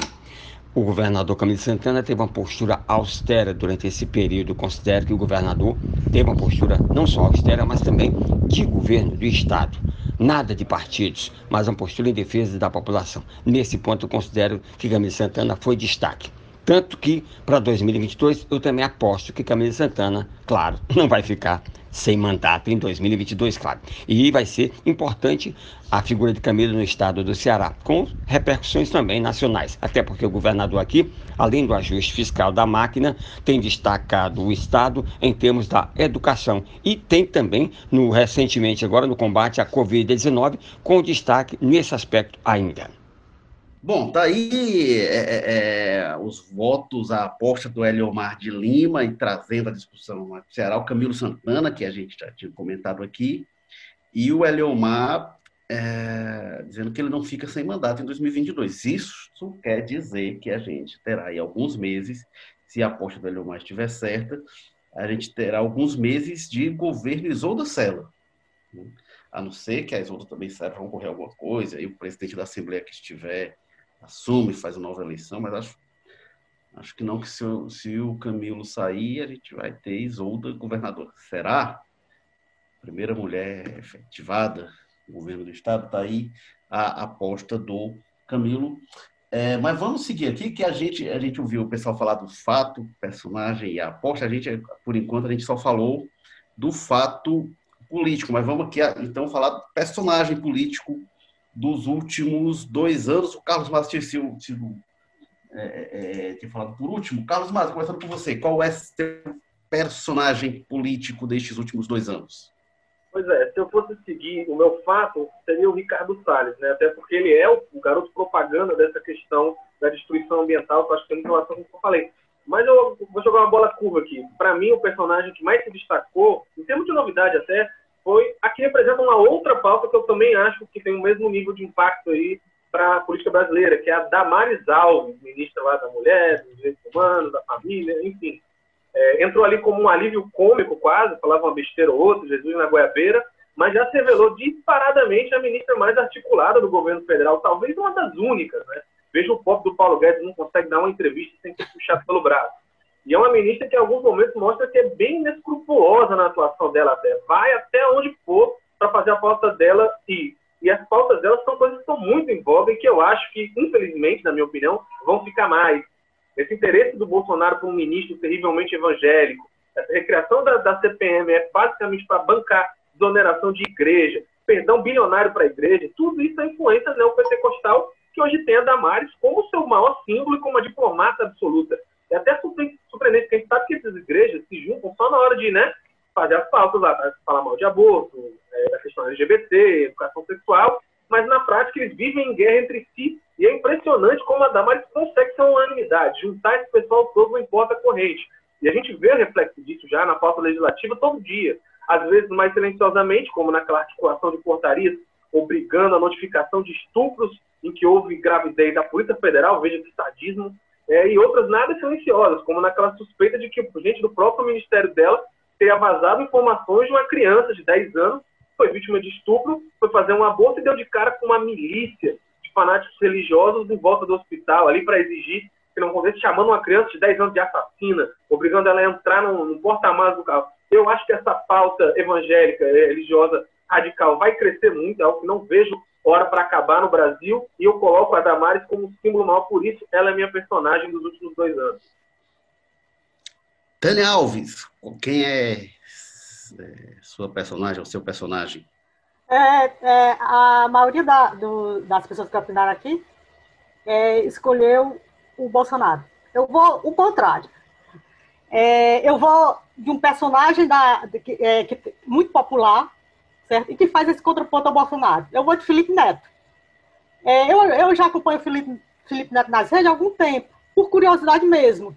O governador Camilo Santana teve uma postura austera durante esse período. Considero que o governador teve uma postura não só austera, mas também de governo do Estado. Nada de partidos, mas uma postura em defesa da população. Nesse ponto, considero que Camilo Santana foi destaque. Tanto que, para 2022, eu também aposto que Camilo Santana, claro, (laughs) não vai ficar sem mandato em 2022, claro. E vai ser importante a figura de Camilo no estado do Ceará, com repercussões também nacionais. Até porque o governador aqui, além do ajuste fiscal da máquina, tem destacado o estado em termos da educação e tem também no recentemente agora no combate à Covid-19 com destaque nesse aspecto ainda. Bom, tá aí é, é, é, os votos, a aposta do Eliomar de Lima e trazendo a discussão no Ceará, o Camilo Santana, que a gente já tinha comentado aqui, e o Eliomar é, dizendo que ele não fica sem mandato em 2022. Isso quer dizer que a gente terá aí alguns meses, se a aposta do Eliomar estiver certa, a gente terá alguns meses de governo Isolda Sela. Né? A não ser que a Isolda também saiba vão ocorrer alguma coisa, e o presidente da Assembleia que estiver assume, faz uma nova eleição, mas acho, acho que não que se, se o Camilo sair, a gente vai ter Isolda governadora. Será? Primeira mulher efetivada no governo do estado, está aí a aposta do Camilo. É, mas vamos seguir aqui, que a gente, a gente ouviu o pessoal falar do fato, personagem e a aposta. A gente, por enquanto, a gente só falou do fato político, mas vamos aqui então falar do personagem político dos últimos dois anos. O Carlos Matos tinha sido, sido é, é, tinha falado por último. Carlos Matos, começando por você, qual é seu personagem político destes últimos dois anos? Pois é, se eu fosse seguir o meu fato, seria o Ricardo Salles, né? Até porque ele é o, o garoto propaganda dessa questão da destruição ambiental, que acho que tem relação com o que eu falei. Mas eu vou jogar uma bola curva aqui. Para mim, o personagem que mais se destacou, em termos de novidade até, foi a que representa uma outra pauta que eu também acho que tem o mesmo nível de impacto aí para a política brasileira, que é a Damares Alves, ministra lá da Mulher, dos Direitos Humanos, da Família, enfim. É, entrou ali como um alívio cômico quase, falava uma besteira ou outra, Jesus na goiabeira, mas já se revelou disparadamente a ministra mais articulada do governo federal, talvez uma das únicas, né? Veja o pop do Paulo Guedes não consegue dar uma entrevista sem ser puxado pelo braço. E é uma ministra que, em alguns momentos, mostra que é bem inescrupulosa na atuação dela até. Vai até onde for para fazer a pauta dela e e as pautas dela são coisas que estão muito em voga e que eu acho que, infelizmente, na minha opinião, vão ficar mais. Esse interesse do Bolsonaro por um ministro terrivelmente evangélico, essa recriação da, da CPM é basicamente para bancar desoneração de igreja, perdão bilionário para a igreja, tudo isso é influência neopentecostal que hoje tem a Damares como seu maior símbolo e como a diplomata absoluta. É até surpreendente que a gente sabe que essas igrejas se juntam só na hora de né, fazer as pautas lá, falar mal de aborto, é, da questão LGBT, educação sexual, mas na prática eles vivem em guerra entre si e é impressionante como a Damares consegue unidade, juntar esse pessoal todo não importa a corrente. E a gente vê o reflexo disso já na pauta legislativa todo dia. Às vezes mais silenciosamente, como naquela articulação de portarias, obrigando a notificação de estupros em que houve gravidez da Polícia Federal, veja que sadismo, é, e outras nada silenciosas, como naquela suspeita de que gente do próprio ministério dela teria vazado informações de uma criança de 10 anos que foi vítima de estupro, foi fazer um aborto e deu de cara com uma milícia de fanáticos religiosos em volta do hospital, ali para exigir que não acontecesse, chamando uma criança de 10 anos de assassina, obrigando ela a entrar no, no porta-malas do carro. Eu acho que essa pauta evangélica, religiosa, radical vai crescer muito, é algo que não vejo hora para acabar no Brasil, e eu coloco a Damares como símbolo maior, por isso ela é minha personagem dos últimos dois anos. Tânia Alves, quem é, é sua personagem, ou seu personagem? É, é, a maioria da, do, das pessoas que opinaram aqui é, escolheu o Bolsonaro. Eu vou o contrário. É, eu vou de um personagem da, de, que, é, que, muito popular, certo? E que faz esse contraponto ao Bolsonaro. Eu vou de Felipe Neto. É, eu, eu já acompanho o Felipe, Felipe Neto nas redes há algum tempo, por curiosidade mesmo.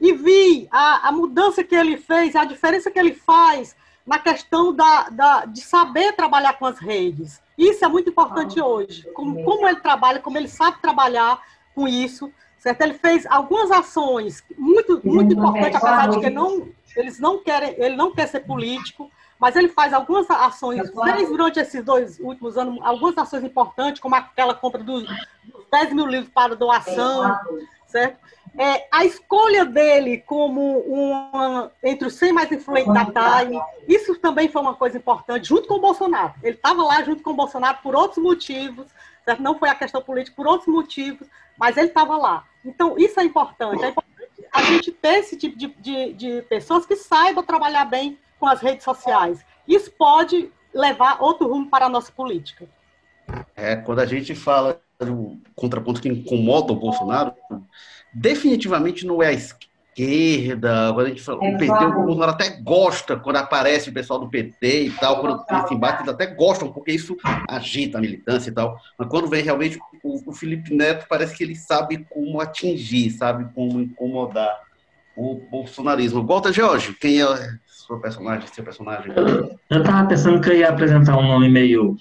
E vi a, a mudança que ele fez, a diferença que ele faz na questão da, da, de saber trabalhar com as redes. Isso é muito importante ah, hoje. Como, como ele trabalha, como ele sabe trabalhar com isso. Certo? Ele fez algumas ações muito, muito importantes, apesar de que não, eles não querem, ele não quer ser político, mas ele faz algumas ações, fez durante esses dois últimos anos, algumas ações importantes, como aquela compra dos 10 mil livros para doação, certo? É, a escolha dele como uma, entre os 100 mais influentes da Time, isso também foi uma coisa importante, junto com o Bolsonaro. Ele estava lá junto com o Bolsonaro por outros motivos, certo? não foi a questão política, por outros motivos, mas ele estava lá. Então, isso é importante. É importante a gente ter esse tipo de, de, de pessoas que saibam trabalhar bem com as redes sociais. Isso pode levar outro rumo para a nossa política. É, quando a gente fala do contraponto que incomoda o Bolsonaro, definitivamente não é a esquerda, quando a gente fala, o PT, o Bolsonaro até gosta quando aparece o pessoal do PT e tal, quando tem esse embate, eles até gostam, porque isso agita a militância e tal. Mas quando vem realmente o, o Felipe Neto, parece que ele sabe como atingir, sabe como incomodar o bolsonarismo. Volta, Jorge, quem é sua personagem, seu personagem? Eu estava pensando que eu ia apresentar um nome meio.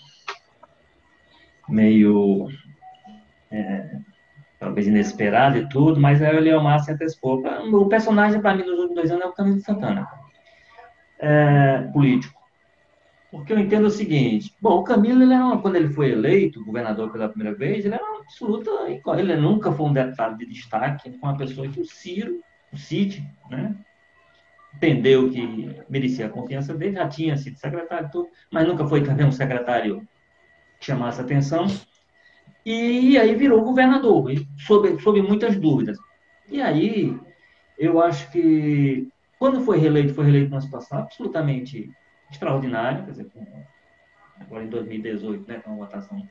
meio. É, talvez inesperado e tudo, mas aí o Leomar se antecipou. O personagem, para mim, dos últimos dois anos é o Camilo Santana, é, político. Porque eu entendo o seguinte: bom, o Camilo, ele era quando ele foi eleito governador pela primeira vez, ele era uma absoluta. Ele nunca foi um deputado de destaque, foi uma pessoa que o Ciro, o Cid, né? Entendeu que merecia a confiança dele, já tinha sido secretário, tudo, mas nunca foi também um secretário que chamasse atenção. E aí virou governador, sob, sob muitas dúvidas. E aí, eu acho que quando foi reeleito, foi reeleito numa situação absolutamente extraordinária, quer dizer, agora em 2018, né, com a votação.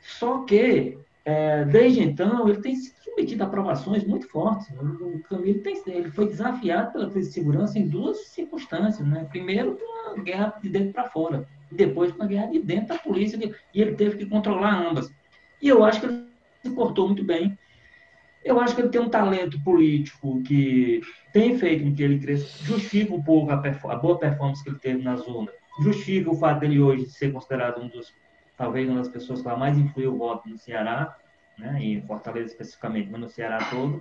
Só que é, desde então, ele tem se submetido a aprovações muito fortes. O Camilo tem, ele foi desafiado pela crise de segurança em duas circunstâncias. Né? Primeiro, com a guerra de dentro para fora, e depois com a guerra de dentro da polícia, e ele teve que controlar ambas. E eu acho que ele se portou muito bem. Eu acho que ele tem um talento político que tem feito com que ele cresça, justifica um pouco a, a boa performance que ele teve na zona, justifica o fato dele hoje ser considerado um dos talvez uma das pessoas que mais influiu o voto no Ceará, né, em Fortaleza especificamente, mas no Ceará todo,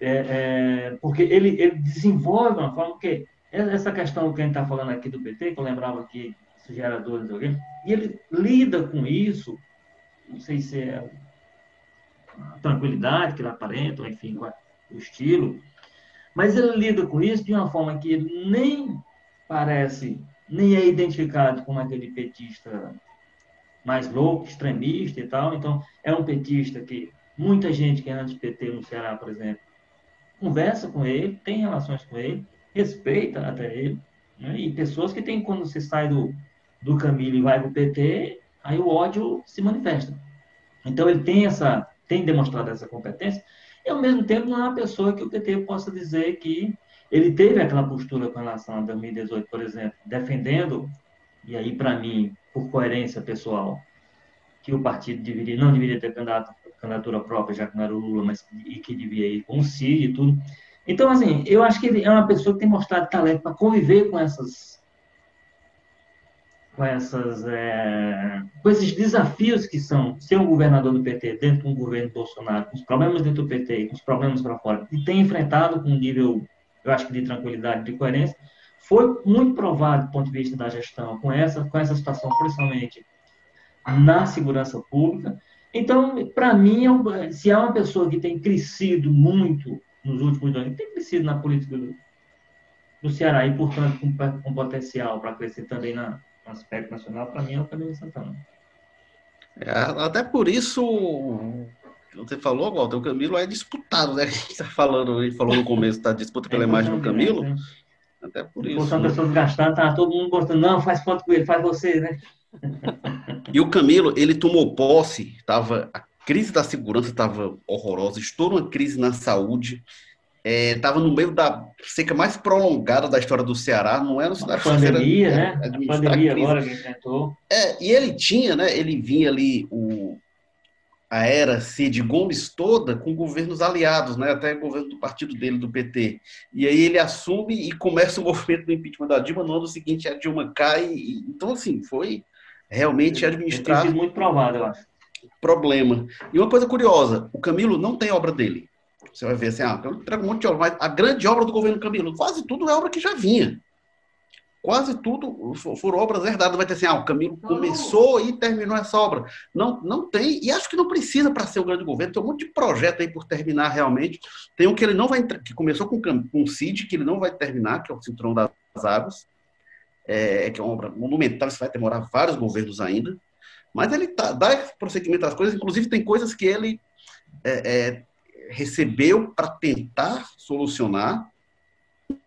é, é, porque ele, ele desenvolve uma forma que essa questão que a gente está falando aqui do PT, que eu lembrava aqui, esses geradores, e ele lida com isso, não sei se é a tranquilidade que ele aparenta, enfim, o estilo, mas ele lida com isso de uma forma que ele nem parece, nem é identificado como aquele petista mais louco, extremista e tal. Então, é um petista que muita gente que é anti-PT no Ceará, por exemplo, conversa com ele, tem relações com ele, respeita até ele. Né? E pessoas que têm, quando você sai do, do Camilo e vai para o PT, aí o ódio se manifesta. Então, ele tem essa tem demonstrado essa competência, e ao mesmo tempo não é uma pessoa que o PT possa dizer que ele teve aquela postura com relação a 2018, por exemplo, defendendo, e aí para mim, por coerência pessoal, que o partido deveria, não deveria ter candidato candidatura própria, já que não era o Lula, mas e que devia ir com o Cid e tudo. Então, assim, eu acho que ele é uma pessoa que tem mostrado talento para conviver com essas com essas é, com esses desafios que são ser um governador do PT dentro de um governo Bolsonaro, com os problemas dentro do PT, com os problemas para fora, e tem enfrentado com um nível, eu acho que de tranquilidade, de coerência, foi muito provado do ponto de vista da gestão com essa com essa situação, principalmente na segurança pública. Então, para mim, é se há uma pessoa que tem crescido muito nos últimos anos, tem crescido na política do, do Ceará e, portanto, com, com potencial para crescer também na, no aspecto nacional, para mim é o Camilo Santana. É, até por isso, você falou, Walter, o Camilo é disputado, né? (laughs) A gente está falando, ele falou no começo da disputa pela é imagem do Camilo. Né? Até por isso. São pessoas gastando, tá todo mundo gostando. Não, faz foto com ele, faz você, né? (laughs) E o Camilo, ele tomou posse, tava, a crise da segurança estava horrorosa, estourou uma crise na saúde, estava é, no meio da seca mais prolongada da história do Ceará, não era a pandemia, né? A pandemia agora que enfrentou. É, e ele tinha, né? Ele vinha ali o a era Cid Gomes toda com governos aliados, né? Até o governo do partido dele, do PT. E aí ele assume e começa o (laughs) movimento do impeachment da Dilma. No ano seguinte a Dilma cai. E, então assim foi realmente administrado. Muito provado, eu acho. Problema. E uma coisa curiosa, o Camilo não tem obra dele. Você vai ver assim, ah, eu entrego um monte de obra, mas a grande obra do governo Camilo, quase tudo é obra que já vinha. Quase tudo foram obras herdadas. Vai ter assim, ah, o Camilo começou e terminou essa obra. Não, não tem, e acho que não precisa para ser o grande governo. Tem um monte de projeto aí por terminar realmente. Tem um que ele não vai que começou com, com o CID, que ele não vai terminar, que é o Cinturão das Águas, é, que é uma obra monumental, isso vai demorar vários governos ainda. Mas ele tá, dá prosseguimento às coisas, inclusive tem coisas que ele é, é, recebeu para tentar solucionar.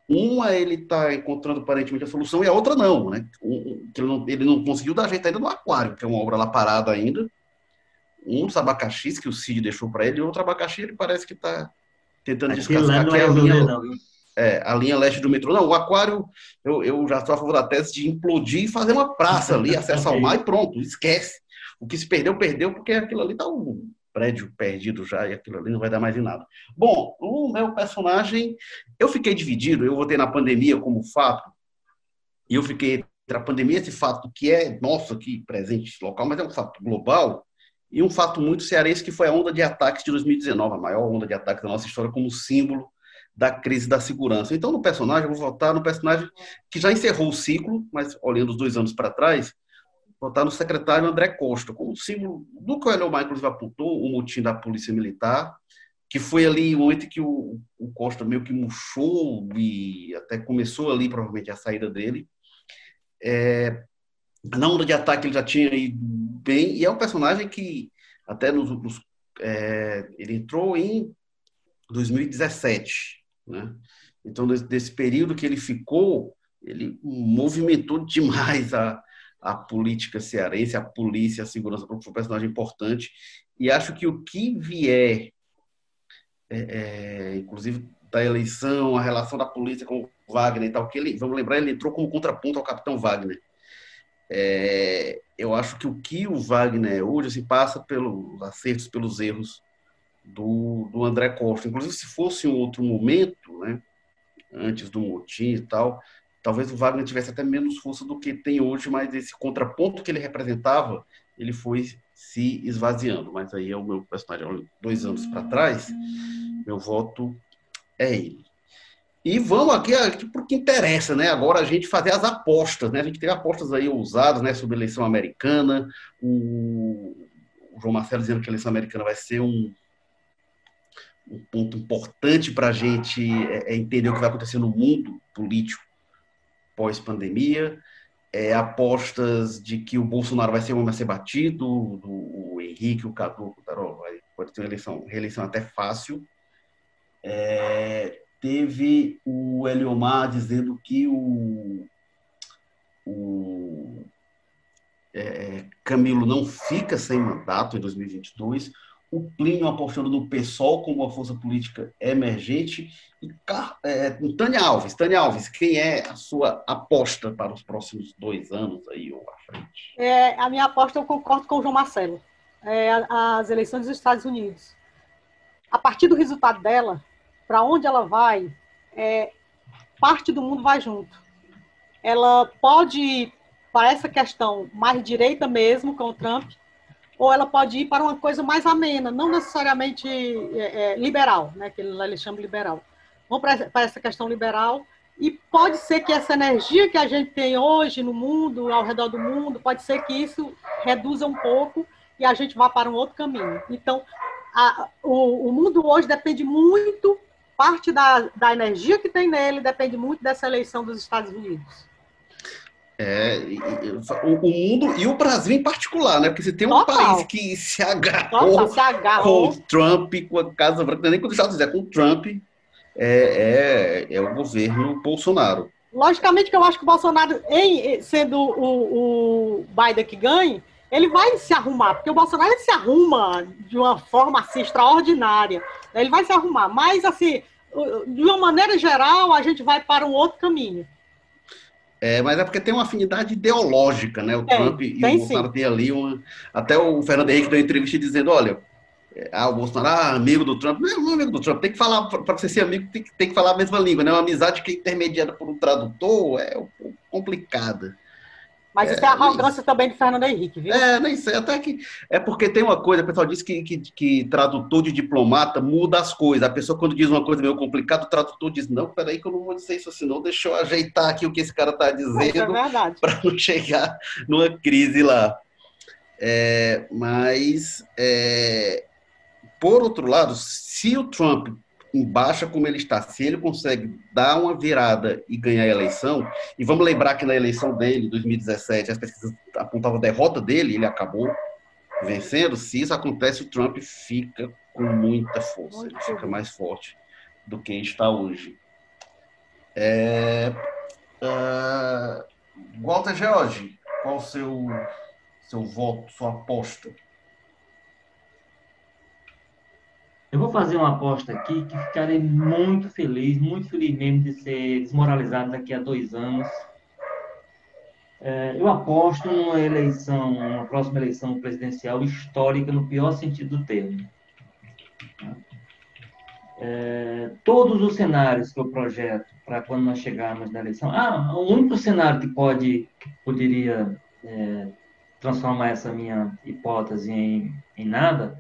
Uma ele está encontrando aparentemente a solução e a outra não, né? Um, que ele não, ele não conseguiu dar jeito ainda no aquário, que é uma obra lá parada ainda. Um dos abacaxis que o Cid deixou para ele, e outro abacaxi ele parece que está tentando descascar, que é a linha, é, a linha leste do metrô. Não, o aquário, eu, eu já estou a favor da tese de implodir e fazer uma praça ali, (laughs) acesso ao mar e pronto, esquece. O que se perdeu, perdeu, porque aquilo ali está um prédio perdido já e aquilo ali não vai dar mais em nada. Bom, o meu personagem, eu fiquei dividido, eu votei na pandemia como fato, e eu fiquei entre a pandemia, esse fato que é nosso aqui, presente local, mas é um fato global, e um fato muito cearense que foi a onda de ataques de 2019, a maior onda de ataques da nossa história como símbolo da crise da segurança. Então, no personagem, eu vou votar no personagem que já encerrou o ciclo, mas olhando os dois anos para trás, votar no secretário André Costa, como símbolo do que o inclusive, apontou, o motim da Polícia Militar, que foi ali o momento que o, o, Costa meio que murchou e até começou ali, provavelmente, a saída dele. É, na onda de ataque ele já tinha ido bem, e é um personagem que até nos, nos é, ele entrou em 2017, né? Então, desse, desse período que ele ficou, ele movimentou demais a, a política cearense, a polícia, a segurança foi um personagem importante. E acho que o que vier, é, é, inclusive da eleição, a relação da polícia com o Wagner e tal, que ele, vamos lembrar, ele entrou como contraponto ao capitão Wagner. É, eu acho que o que o Wagner hoje se assim, passa pelos acertos, pelos erros do, do André Costa. Inclusive, se fosse um outro momento, né, antes do motim e tal, talvez o Wagner tivesse até menos força do que tem hoje, mas esse contraponto que ele representava, ele foi se esvaziando. Mas aí é o meu personagem, dois anos para trás, meu voto é ele. E vamos aqui, aqui para o que interessa, né? Agora a gente fazer as apostas, né? A gente tem apostas aí ousadas, né? Sobre a eleição americana. O, o João Marcelo dizendo que a eleição americana vai ser um, um ponto importante para a gente é, é entender o que vai acontecer no mundo político pós-pandemia, é, apostas de que o Bolsonaro vai ser um homem a ser batido, do, o Henrique, o Cadu, o Tarol, vai, pode ter uma eleição, reeleição até fácil. É, teve o Eliomar dizendo que o, o é, Camilo não fica sem mandato em 2022 o Plínio apostando no PSOL como uma força política emergente. E é, Tânia Alves, Tânia Alves, quem é a sua aposta para os próximos dois anos aí ou à frente? É, a minha aposta eu concordo com o João Marcelo. é, as eleições dos Estados Unidos. A partir do resultado dela, para onde ela vai, é, parte do mundo vai junto. Ela pode para essa questão mais direita mesmo, com o Trump, ou ela pode ir para uma coisa mais amena, não necessariamente é, é, liberal, né, que ele chama liberal. Vamos para, essa questão liberal, e pode ser que essa energia que a gente tem hoje no mundo, ao redor do mundo, pode ser que isso reduza um pouco e a gente vá para um outro caminho. Então, a, o, o, mundo hoje depende muito, parte da, da energia que tem nele depende muito dessa eleição dos Estados Unidos. É, o, mundo e o Brasil em particular, né? Porque se tem um Total. país que se agarrou, Total, se agarrou. com o Trump, com a Casa Branca, nem com os Estados Unidos, é com o Trump, é, é, é o governo Bolsonaro. Logicamente que eu acho que o Bolsonaro, em, sendo o, o Biden que ganhe, ele vai se arrumar, porque o Bolsonaro se arruma de uma forma assim extraordinária. Ele vai se arrumar, mas assim, de uma maneira geral, a gente vai para um outro caminho. É, mas é porque tem uma afinidade ideológica, né? O Trump e o Bolsonaro sim. tem ali uma. Até o Fernando Henrique deu uma entrevista dizendo: olha, ah, o Bolsonaro, ah, amigo do Trump. Não, não é amigo do Trump. Tem que falar, para você ser amigo, tem que, tem que falar a mesma língua, né? Uma amizade que é intermediada por um tradutor é complicada. Mas é, isso é arrogância também de Fernando Henrique, viu? É, nem sei. Até que. É porque tem uma coisa, o pessoal diz que, que, que, tradutor de diplomata muda as coisas. A pessoa, quando diz uma coisa meio complicada, o tradutor diz: Não, peraí, que eu não vou dizer isso assim, não. Deixa eu ajeitar aqui o que esse cara (laughs) está é dizendo. É para não chegar numa crise lá. É, mas. É, por outro lado, se o Trump embaixa como ele está, se ele consegue dar uma virada e ganhar a eleição, e vamos lembrar que na eleição dele, 2017, as pesquisas apontavam a derrota dele, ele acabou vencendo, se isso acontece, o Trump fica com muita força, ele fica mais forte do que está hoje. É, uh, Walter George, qual o seu, seu voto, sua aposta? Eu vou fazer uma aposta aqui que ficarei muito feliz, muito feliz mesmo de ser desmoralizado daqui a dois anos. É, eu aposto numa eleição, uma próxima eleição presidencial histórica no pior sentido do termo. É, todos os cenários que eu projeto para quando nós chegarmos na eleição, ah, o único cenário que pode, poderia é, transformar essa minha hipótese em, em nada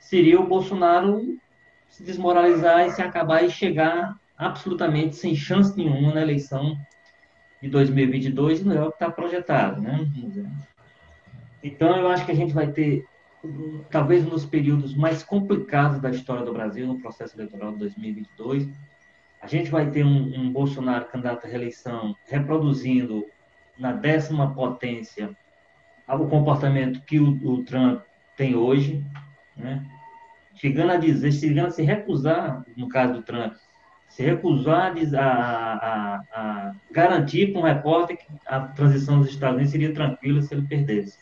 seria o Bolsonaro se desmoralizar e se acabar e chegar absolutamente sem chance nenhuma na eleição de 2022, não é o que está projetado, né? Então, eu acho que a gente vai ter, talvez, um dos períodos mais complicados da história do Brasil no processo eleitoral de 2022. A gente vai ter um, um Bolsonaro candidato à reeleição reproduzindo na décima potência o comportamento que o, o Trump tem hoje, né? chegando a dizer, chegando a se recusar, no caso do Trump, se recusar a, a, a garantir para um repórter que a transição dos Estados Unidos seria tranquila se ele perdesse.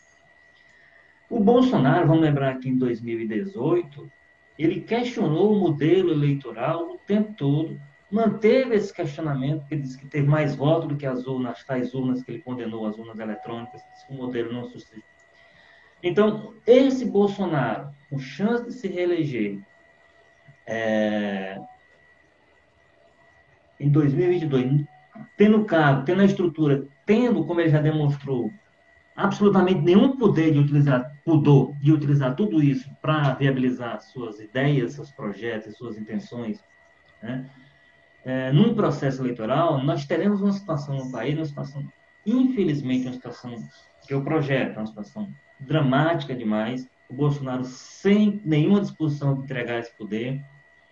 O Bolsonaro, vamos lembrar que em 2018, ele questionou o modelo eleitoral o tempo todo, manteve esse questionamento, porque disse que teve mais votos do que as urnas, tais urnas que ele condenou, as urnas eletrônicas, que o modelo não. Então, esse Bolsonaro, com chance de se reeleger é, em 2022, tendo cargo, tendo a estrutura, tendo, como ele já demonstrou, absolutamente nenhum poder de utilizar, pudor de utilizar tudo isso para viabilizar suas ideias, seus projetos, suas intenções, né? É, num processo eleitoral, nós teremos uma situação no país, uma situação, infelizmente, uma situação que eu projeto, uma situação dramática demais. O Bolsonaro sem nenhuma disposição de entregar esse poder,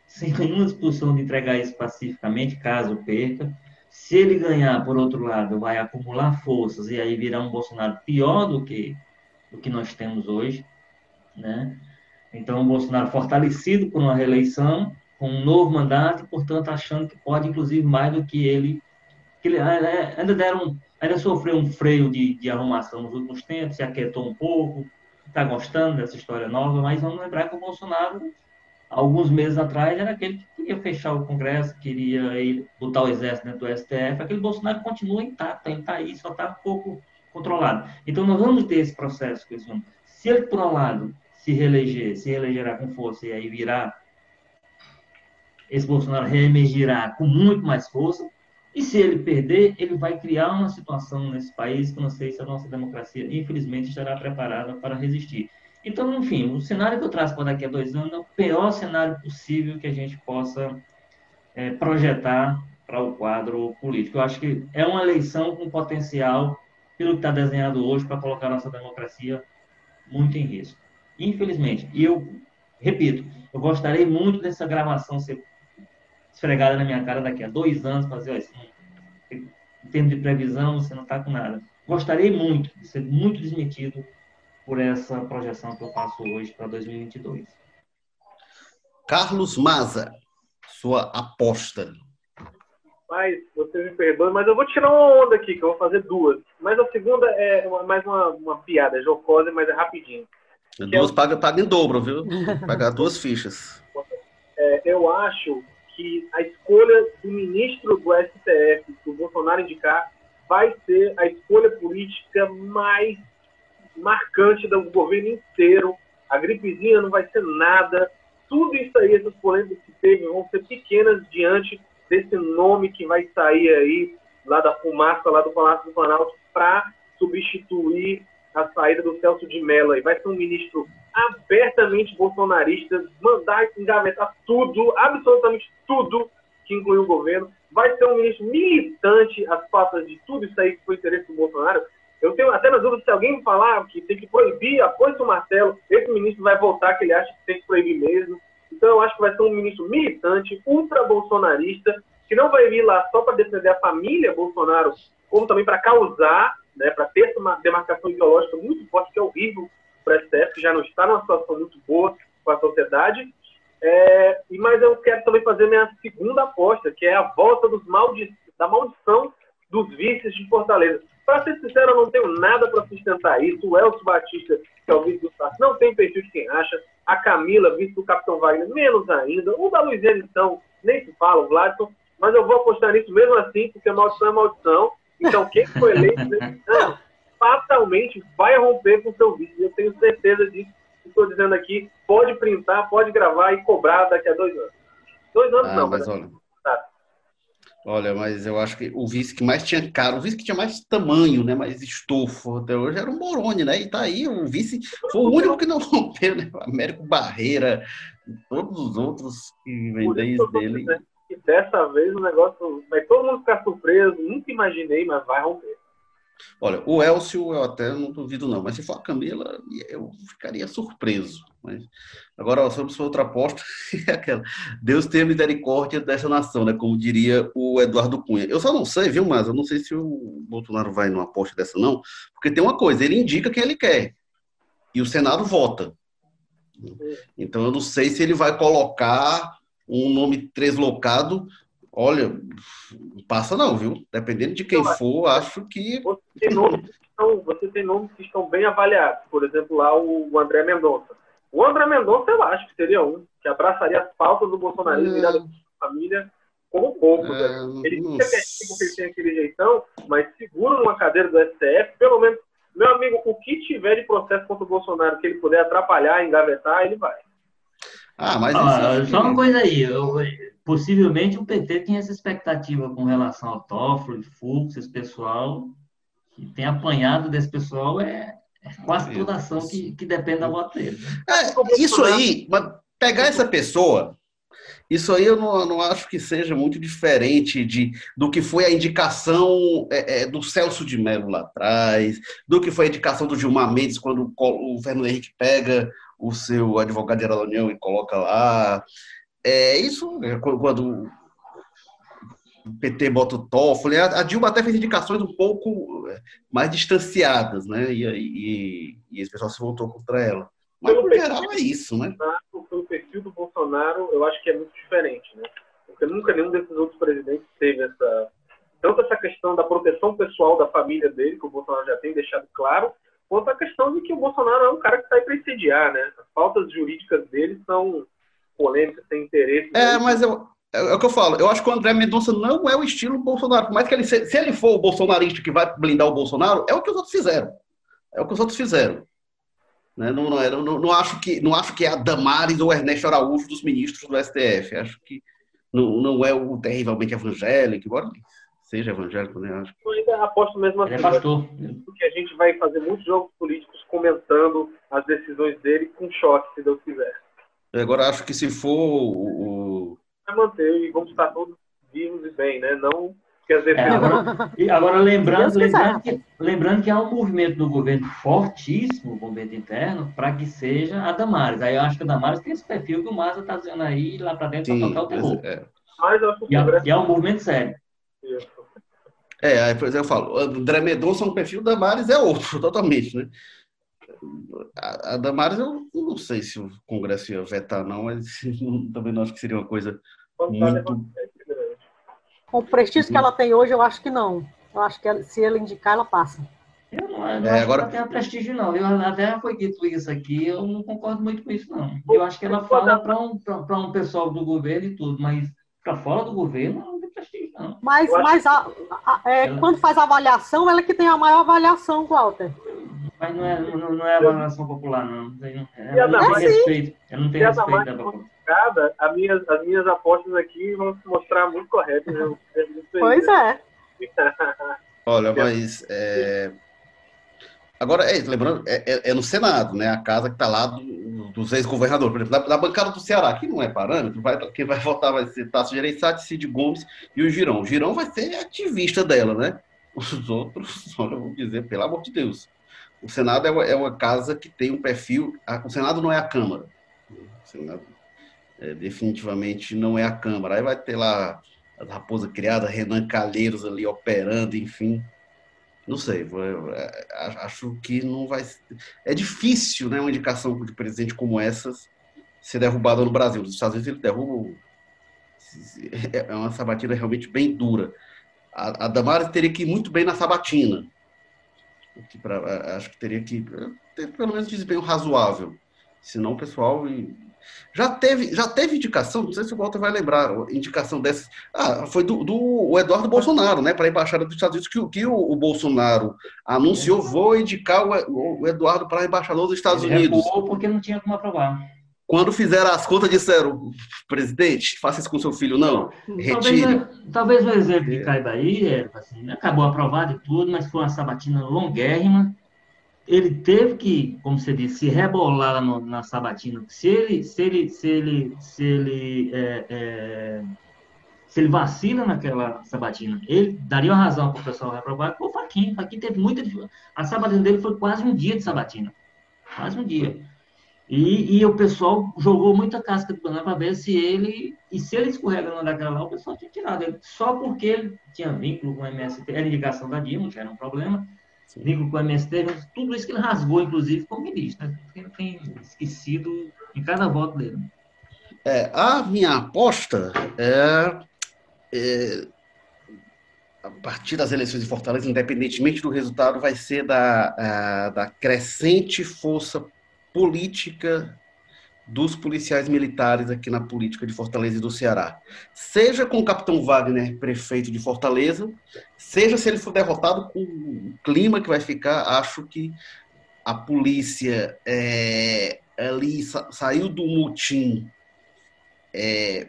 sem nenhuma disposição de entregar isso pacificamente, caso perca. Se ele ganhar, por outro lado, vai acumular forças e aí virar um Bolsonaro pior do que do que nós temos hoje, né? Então, o Bolsonaro fortalecido por uma reeleição, com um novo mandato, portanto, achando que pode, inclusive, mais do que ele. Que ele ainda deram ainda sofreu um freio de, de arrumação nos últimos tempos, se aquietou um pouco, está gostando dessa história nova, mas vamos lembrar que o Bolsonaro, alguns meses atrás, era aquele que queria fechar o Congresso, queria ir, botar o exército dentro do STF. Aquele Bolsonaro continua intacto, ele está aí, só está um pouco controlado. Então, nós vamos ter esse processo. Se ele, por um lado, se reeleger, se reelegerá com força e aí virá, esse Bolsonaro reemergirá com muito mais força. E se ele perder, ele vai criar uma situação nesse país que não sei se a nossa democracia, infelizmente, estará preparada para resistir. Então, enfim, o cenário que eu traço para daqui a dois anos é o pior cenário possível que a gente possa é, projetar para o quadro político. Eu acho que é uma eleição com potencial, pelo que está desenhado hoje, para colocar a nossa democracia muito em risco. Infelizmente. E eu repito, eu gostaria muito dessa gravação ser esfregada na minha cara daqui a dois anos, fazer assim, em termos de previsão, você não está com nada. Gostaria muito de ser muito desmentido por essa projeção que eu faço hoje para 2022. Carlos Maza, sua aposta. Mas, você me perdoe, mas eu vou tirar uma onda aqui, que eu vou fazer duas. Mas a segunda é uma, mais uma, uma piada, jocosa, mas é rapidinho. Duas é... paga, paga em dobro, viu? Pagar duas fichas. É, eu acho que a escolha do ministro do STF, que o Bolsonaro indicar, vai ser a escolha política mais marcante do governo inteiro. A gripezinha não vai ser nada. Tudo isso aí, essas polêmicas que teve, vão ser pequenas diante desse nome que vai sair aí, lá da fumaça, lá do Palácio do Planalto, para substituir a saída do Celso de Mello. E vai ser um ministro abertamente bolsonarista, mandar engavetar tudo, absolutamente tudo que inclui o governo. Vai ser um ministro militante às patas de tudo isso aí que foi interesse do Bolsonaro. Eu tenho até nas dúvidas se alguém falar que tem que proibir a coisa do Marcelo, esse ministro vai voltar que ele acha que tem que proibir mesmo. Então eu acho que vai ser um ministro militante, ultra-bolsonarista, que não vai vir lá só para defender a família Bolsonaro, como também para causar, né, para ter uma demarcação ideológica muito forte, que é horrível para o STF, já não está numa situação muito boa com a sociedade. É, mas eu quero também fazer minha segunda aposta, que é a volta dos maldi da maldição dos vices de Fortaleza. Para ser sincero, eu não tenho nada para sustentar isso. O Elcio Batista, que é o vice do Sarto, não tem perfil de quem acha. A Camila, vice do Capitão Wagner, menos ainda. O da Luiziane, então, nem se fala, o Vladson. Mas eu vou apostar nisso mesmo assim, porque maldição é maldição. Então, quem foi eleito não, fatalmente vai romper com o seu vice. Eu tenho certeza disso. Estou dizendo aqui, pode printar, pode gravar e cobrar daqui a dois anos. Dois anos ah, não, mas, mas olha, Olha, mas eu acho que o vice que mais tinha cara, o vice que tinha mais tamanho, né, mais estofo até hoje era o Moroni, né? E tá aí, o vice foi o único que não (laughs) rompeu, né? O Américo Barreira, todos os outros que vêm desde dele. Dessa vez o negócio vai todo mundo ficar surpreso, nunca imaginei, mas vai romper. Olha, o Elcio eu até não duvido não, mas se for a Camila, eu ficaria surpreso. Mas agora vamos para outra aposta, (laughs) é aquela. Deus tenha misericórdia dessa nação, né? Como diria o Eduardo Cunha. Eu só não sei, viu, mas eu não sei se o Bolsonaro vai numa aposta dessa não, porque tem uma coisa, ele indica quem ele quer e o Senado vota. Então eu não sei se ele vai colocar um nome treslocado Olha, passa não, viu? Dependendo de quem for, acho que. Você tem, nomes que estão, você tem nomes que estão bem avaliados. Por exemplo, lá o André Mendonça. O André Mendonça, eu acho que seria um, que abraçaria as pautas do bolsonarismo é... virado de família como pouco. É... Né? Ele fica quietinho porque ele tem aquele jeitão, mas segura uma cadeira do STF, pelo menos, meu amigo, o que tiver de processo contra o Bolsonaro que ele puder atrapalhar, engavetar, ele vai. Ah, mas. Ah, só uma coisa aí, eu, possivelmente o PT tem essa expectativa com relação ao Toffoli, Fux, esse pessoal, que tem apanhado desse pessoal, é, é quase toda ação que, que depende da voto dele. É, isso aí, pegar essa pessoa, isso aí eu não, não, acho que seja muito diferente de, do que foi a indicação é, é, do Celso de Mello lá atrás, do que foi a indicação do Gilmar Mendes quando o, o Fernando Henrique pega o seu advogado de União e coloca lá. É isso, é, quando o PT bota o Toffoli, a Dilma até fez indicações um pouco é, mais distanciadas, né? E, e, e esse pessoal se voltou contra ela. Mas no geral é isso, né? Pelo perfil do Bolsonaro, eu acho que é muito diferente, né? Porque nunca nenhum desses outros presidentes teve essa tanto essa questão da proteção pessoal da família dele, que o Bolsonaro já tem deixado claro, quanto a questão de que o Bolsonaro é um cara que está aí para incendiar, né? As pautas jurídicas dele são polêmicas, tem interesse. É, mas eu, é, é, o que eu falo. Eu acho que o André Mendonça não é o estilo Bolsonaro. Por mais que ele, se, se ele for o bolsonarista que vai blindar o Bolsonaro, é o que os outros fizeram. É o que os outros fizeram. Né? Não, não, não, não, acho que, não acho que é a Damares ou Ernesto Araújo dos ministros do STF. Acho que não, não é o terrivelmente evangélico, embora seja evangélico, né? Acho. Eu ainda aposto mesmo assim. Ele é pastor. Porque a gente vai fazer muitos jogos políticos comentando as decisões dele com choque, se Deus quiser. Agora acho que se for o. Vai manter e vamos estar todos vivos e bem, né? Não Quer dizer, é, agora, agora, lembrando, lembrando, que, lembrando que há um movimento do governo fortíssimo, o movimento interno, para que seja a Damares. Aí eu acho que a Damares tem esse perfil que o Maza está dizendo aí lá para dentro para tocar o terror. É. Mas eu acho que e, é, e é um movimento sério. É, aí, por exemplo, eu falo, André Mendonça é um perfil, Damares é outro, (laughs) totalmente, né? A, a Damares, eu não sei se o Congresso ia vetar, não, mas (laughs) também não acho que seria uma coisa muito com o prestígio que ela tem hoje, eu acho que não. Eu acho que ela, se ela indicar, ela passa. Eu não, eu não é, acho agora... que ela tenha prestígio, não. Eu, até foi dito isso aqui, eu não concordo muito com isso, não. Eu acho que ela fala para um, um pessoal do governo e tudo, mas para fora do governo, não não. Mas, mas a, a, é, ela... quando faz a avaliação, ela é que tem a maior avaliação, Walter. Mas não é, não, não é avaliação popular, não. Ela não tem respeito. Ela não tem respeito da população as minhas, as minhas apostas aqui vão se mostrar muito corretas. Né? Pois é. (laughs) Olha, mas. É... Agora, é, lembrando, é, é, é, no Senado, né? A casa que está lá do, dos ex-governadores. Por exemplo, da, bancada do Ceará, que não é parâmetro, vai, quem vai (laughs) votar vai ser Tasso Gereissati, Cid Gomes e o Girão. O Girão vai ser ativista dela, né? Os outros, (laughs) olha, vou dizer, pelo amor de Deus. O Senado é uma, é uma casa que tem um perfil. A, o Senado não é a Câmara. O Senado é, definitivamente não é a Câmara. Aí vai ter lá a raposa criada, Renan Calheiros ali operando, enfim. Não sei, é, acho que não vai. É difícil, né, uma indicação de presidente como essas ser derrubada no Brasil. Nos Estados Unidos ele derruba. É uma sabatina realmente bem dura. A, a Damares teria que ir muito bem na sabatina. Que pra, acho que teria que ter pelo menos desempenho razoável. Senão o pessoal já teve, já teve indicação, não sei se o Walter vai lembrar, indicação dessa. Ah, foi do, do Eduardo Bolsonaro, né, para a Embaixada dos Estados Unidos, que, que o, o Bolsonaro anunciou: vou indicar o, o Eduardo para a Embaixada dos Estados Ele Unidos. porque não tinha como aprovar. Quando fizeram as contas, disseram: presidente, faça isso com seu filho, não. Retire. Talvez, talvez o exemplo que cai daí é, assim, acabou aprovado e tudo, mas foi uma sabatina longuérrima ele teve que, como você disse, se rebolar no, na sabatina. Se ele, se ele, se ele, se ele, é, é, se ele vacila naquela sabatina, ele daria uma razão para o pessoal reprovar. O Faquinha, Faquinha teve muita A sabatina dele foi quase um dia de sabatina, quase um dia. E, e o pessoal jogou muita casca de banana para ver se ele e se ele escorrega no daquela lá, o pessoal tinha tirado ele só porque ele tinha vínculo com o MST, era indicação da Dilma, já era um problema vínculo com o MST, tudo isso que ele rasgou, inclusive, como ministro. Né? Ele tem esquecido em cada voto dele. É, a minha aposta é, é, a partir das eleições de Fortaleza, independentemente do resultado, vai ser da, a, da crescente força política dos policiais militares aqui na política de Fortaleza e do Ceará. Seja com o capitão Wagner, prefeito de Fortaleza, seja se ele for derrotado com o clima que vai ficar, acho que a polícia é, ali sa saiu do mutim é,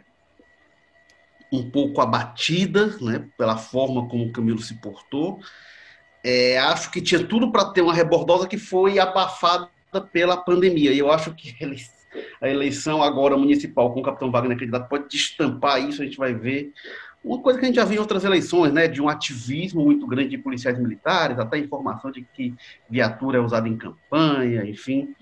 um pouco abatida, né, pela forma como o Camilo se portou. É, acho que tinha tudo para ter uma rebordosa que foi abafada pela pandemia. E eu acho que eles a eleição agora municipal com o capitão Wagner candidato pode destampar isso, a gente vai ver. Uma coisa que a gente já viu em outras eleições, né, de um ativismo muito grande de policiais militares, até informação de que viatura é usada em campanha, enfim.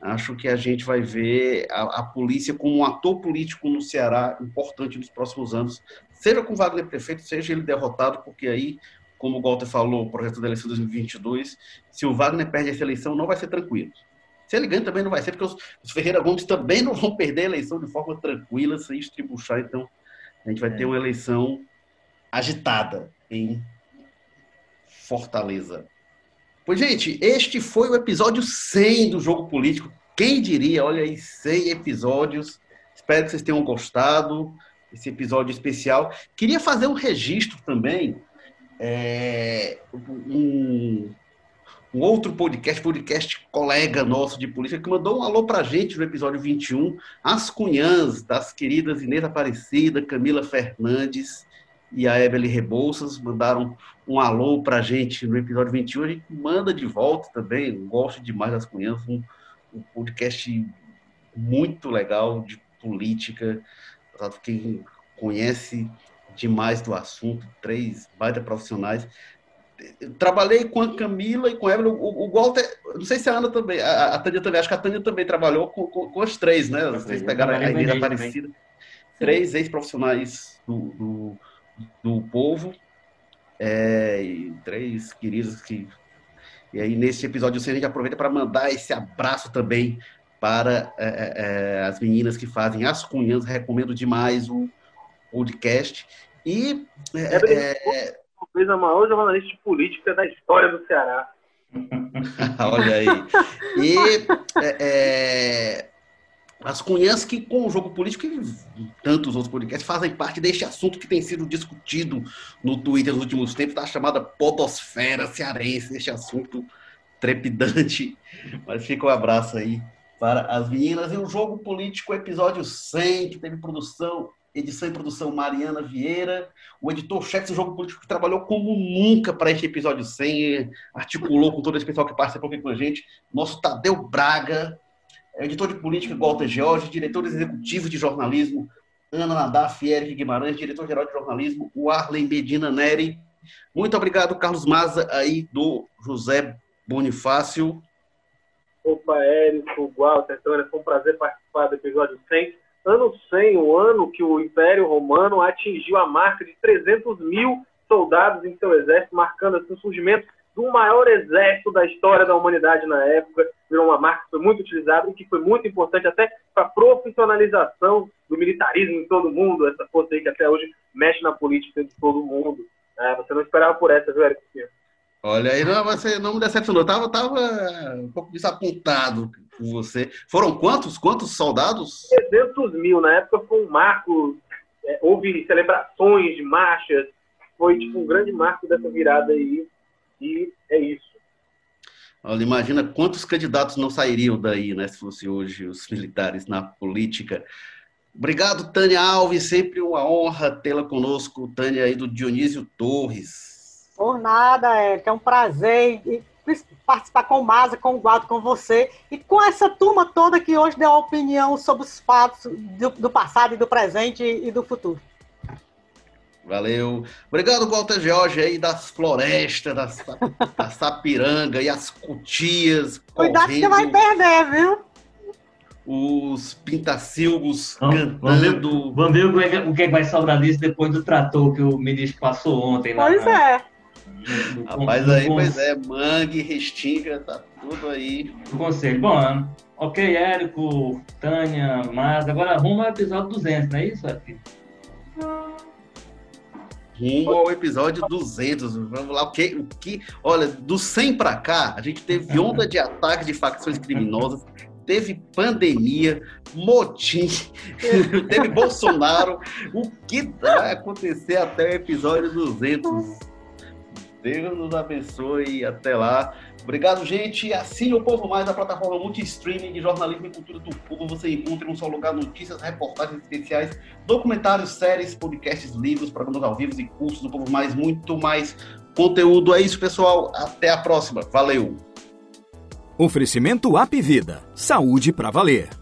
Acho que a gente vai ver a, a polícia como um ator político no Ceará importante nos próximos anos, seja com Wagner prefeito, seja ele derrotado, porque aí como o Walter falou, o projeto da eleição de 2022, se o Wagner perde essa eleição, não vai ser tranquilo. Se ele ganha também não vai ser, porque os, os Ferreira Gomes também não vão perder a eleição de forma tranquila, sem estribuchar. Então, a gente vai é. ter uma eleição agitada em Fortaleza. Pois, gente, este foi o episódio 100 do Jogo Político. Quem diria, olha aí, 100 episódios. Espero que vocês tenham gostado desse episódio especial. Queria fazer um registro também, é, um, um outro podcast, podcast colega nosso de política, que mandou um alô pra gente no episódio 21, as cunhãs das queridas Inês Aparecida, Camila Fernandes e a Evelyn Rebouças, mandaram um alô pra gente no episódio 21, a gente manda de volta também, gosto demais das cunhãs, um, um podcast muito legal de política, quem conhece demais do assunto, três baita profissionais, trabalhei com a Camila e com a Evelyn. O, o Walter, não sei se a Ana também, a, a Tânia também, acho que a Tânia também trabalhou com, com, com os três, né? Três pegaram a ideia parecida. Três ex-profissionais do, do, do, povo, é, e três queridos que. E aí, nesse episódio, a gente aproveita para mandar esse abraço também para é, é, é, as meninas que fazem as cunhas. Recomendo demais o podcast. E. É, é talvez a maior jornalista política da história do Ceará. (laughs) Olha aí. E é, é, as cunhãs que, com o jogo político e tantos outros podcasts, fazem parte deste assunto que tem sido discutido no Twitter nos últimos tempos, da chamada podosfera cearense, este assunto trepidante. Mas fica um abraço aí para as meninas. E o Jogo Político, episódio 100, que teve produção edição e produção Mariana Vieira, o editor-chefe do Jogo Político que trabalhou como nunca para este episódio 100, articulou com todo esse pessoal que participou aqui com a gente, nosso Tadeu Braga, editor de política Walter George, diretor executivo de jornalismo Ana Nadaf, Eric Guimarães, diretor-geral de jornalismo, o Arlen Medina Neri. Muito obrigado, Carlos Maza, aí do José Bonifácio. Opa, Érico, Walter, foi um prazer participar do episódio 100 ano 100, o ano que o Império Romano atingiu a marca de 300 mil soldados em seu exército, marcando assim, o surgimento do maior exército da história da humanidade na época. Virou uma marca que foi muito utilizada e que foi muito importante até para a profissionalização do militarismo em todo mundo, essa força aí que até hoje mexe na política de todo mundo. É, você não esperava por essa, viu, Eric? Olha aí, não, você não me decepcionou. Eu tava, tava um pouco desapontado com você. Foram quantos? Quantos soldados? 300 mil. Na época foi um marco. É, houve celebrações de marchas. Foi tipo um grande marco dessa virada aí. E é isso. Olha, imagina quantos candidatos não sairiam daí, né? Se fosse hoje os militares na política. Obrigado, Tânia Alves. Sempre uma honra tê-la conosco. Tânia aí do Dionísio Torres. Por nada, é, é um prazer participar com o Maza, com o Guado, com você e com essa turma toda que hoje deu a opinião sobre os fatos do, do passado e do presente e do futuro. Valeu. Obrigado, Walter Jorge, aí das florestas, das, (laughs) da Sapiranga e as cutias. Cuidado correndo, que você vai perder, viu? Os pintacilgos cantando. Vamos ver, vamos ver o, que, é o que vai sobrar disso depois do trator que o ministro passou ontem. Pois é. Rapaz, aí, pois é, mangue, restinga, tá tudo aí. O conselho. Bom, ok, Érico, Tânia, mas agora rumo ao episódio 200, não é isso, Érico? Rumo ao episódio 200. Vamos lá, o que, o que. Olha, do 100 para cá, a gente teve (laughs) onda de ataques de facções criminosas, teve pandemia, motim, (laughs) teve Bolsonaro. O que vai acontecer até o episódio 200? Deus nos abençoe e até lá. Obrigado, gente. Assine o Povo Mais, a plataforma multi-streaming de jornalismo e cultura do povo. Você encontra em um só lugar notícias, reportagens especiais, documentários, séries, podcasts, livros, programas ao vivo e cursos do Povo Mais, muito mais conteúdo. É isso, pessoal. Até a próxima. Valeu. Oferecimento App Vida. Saúde para valer.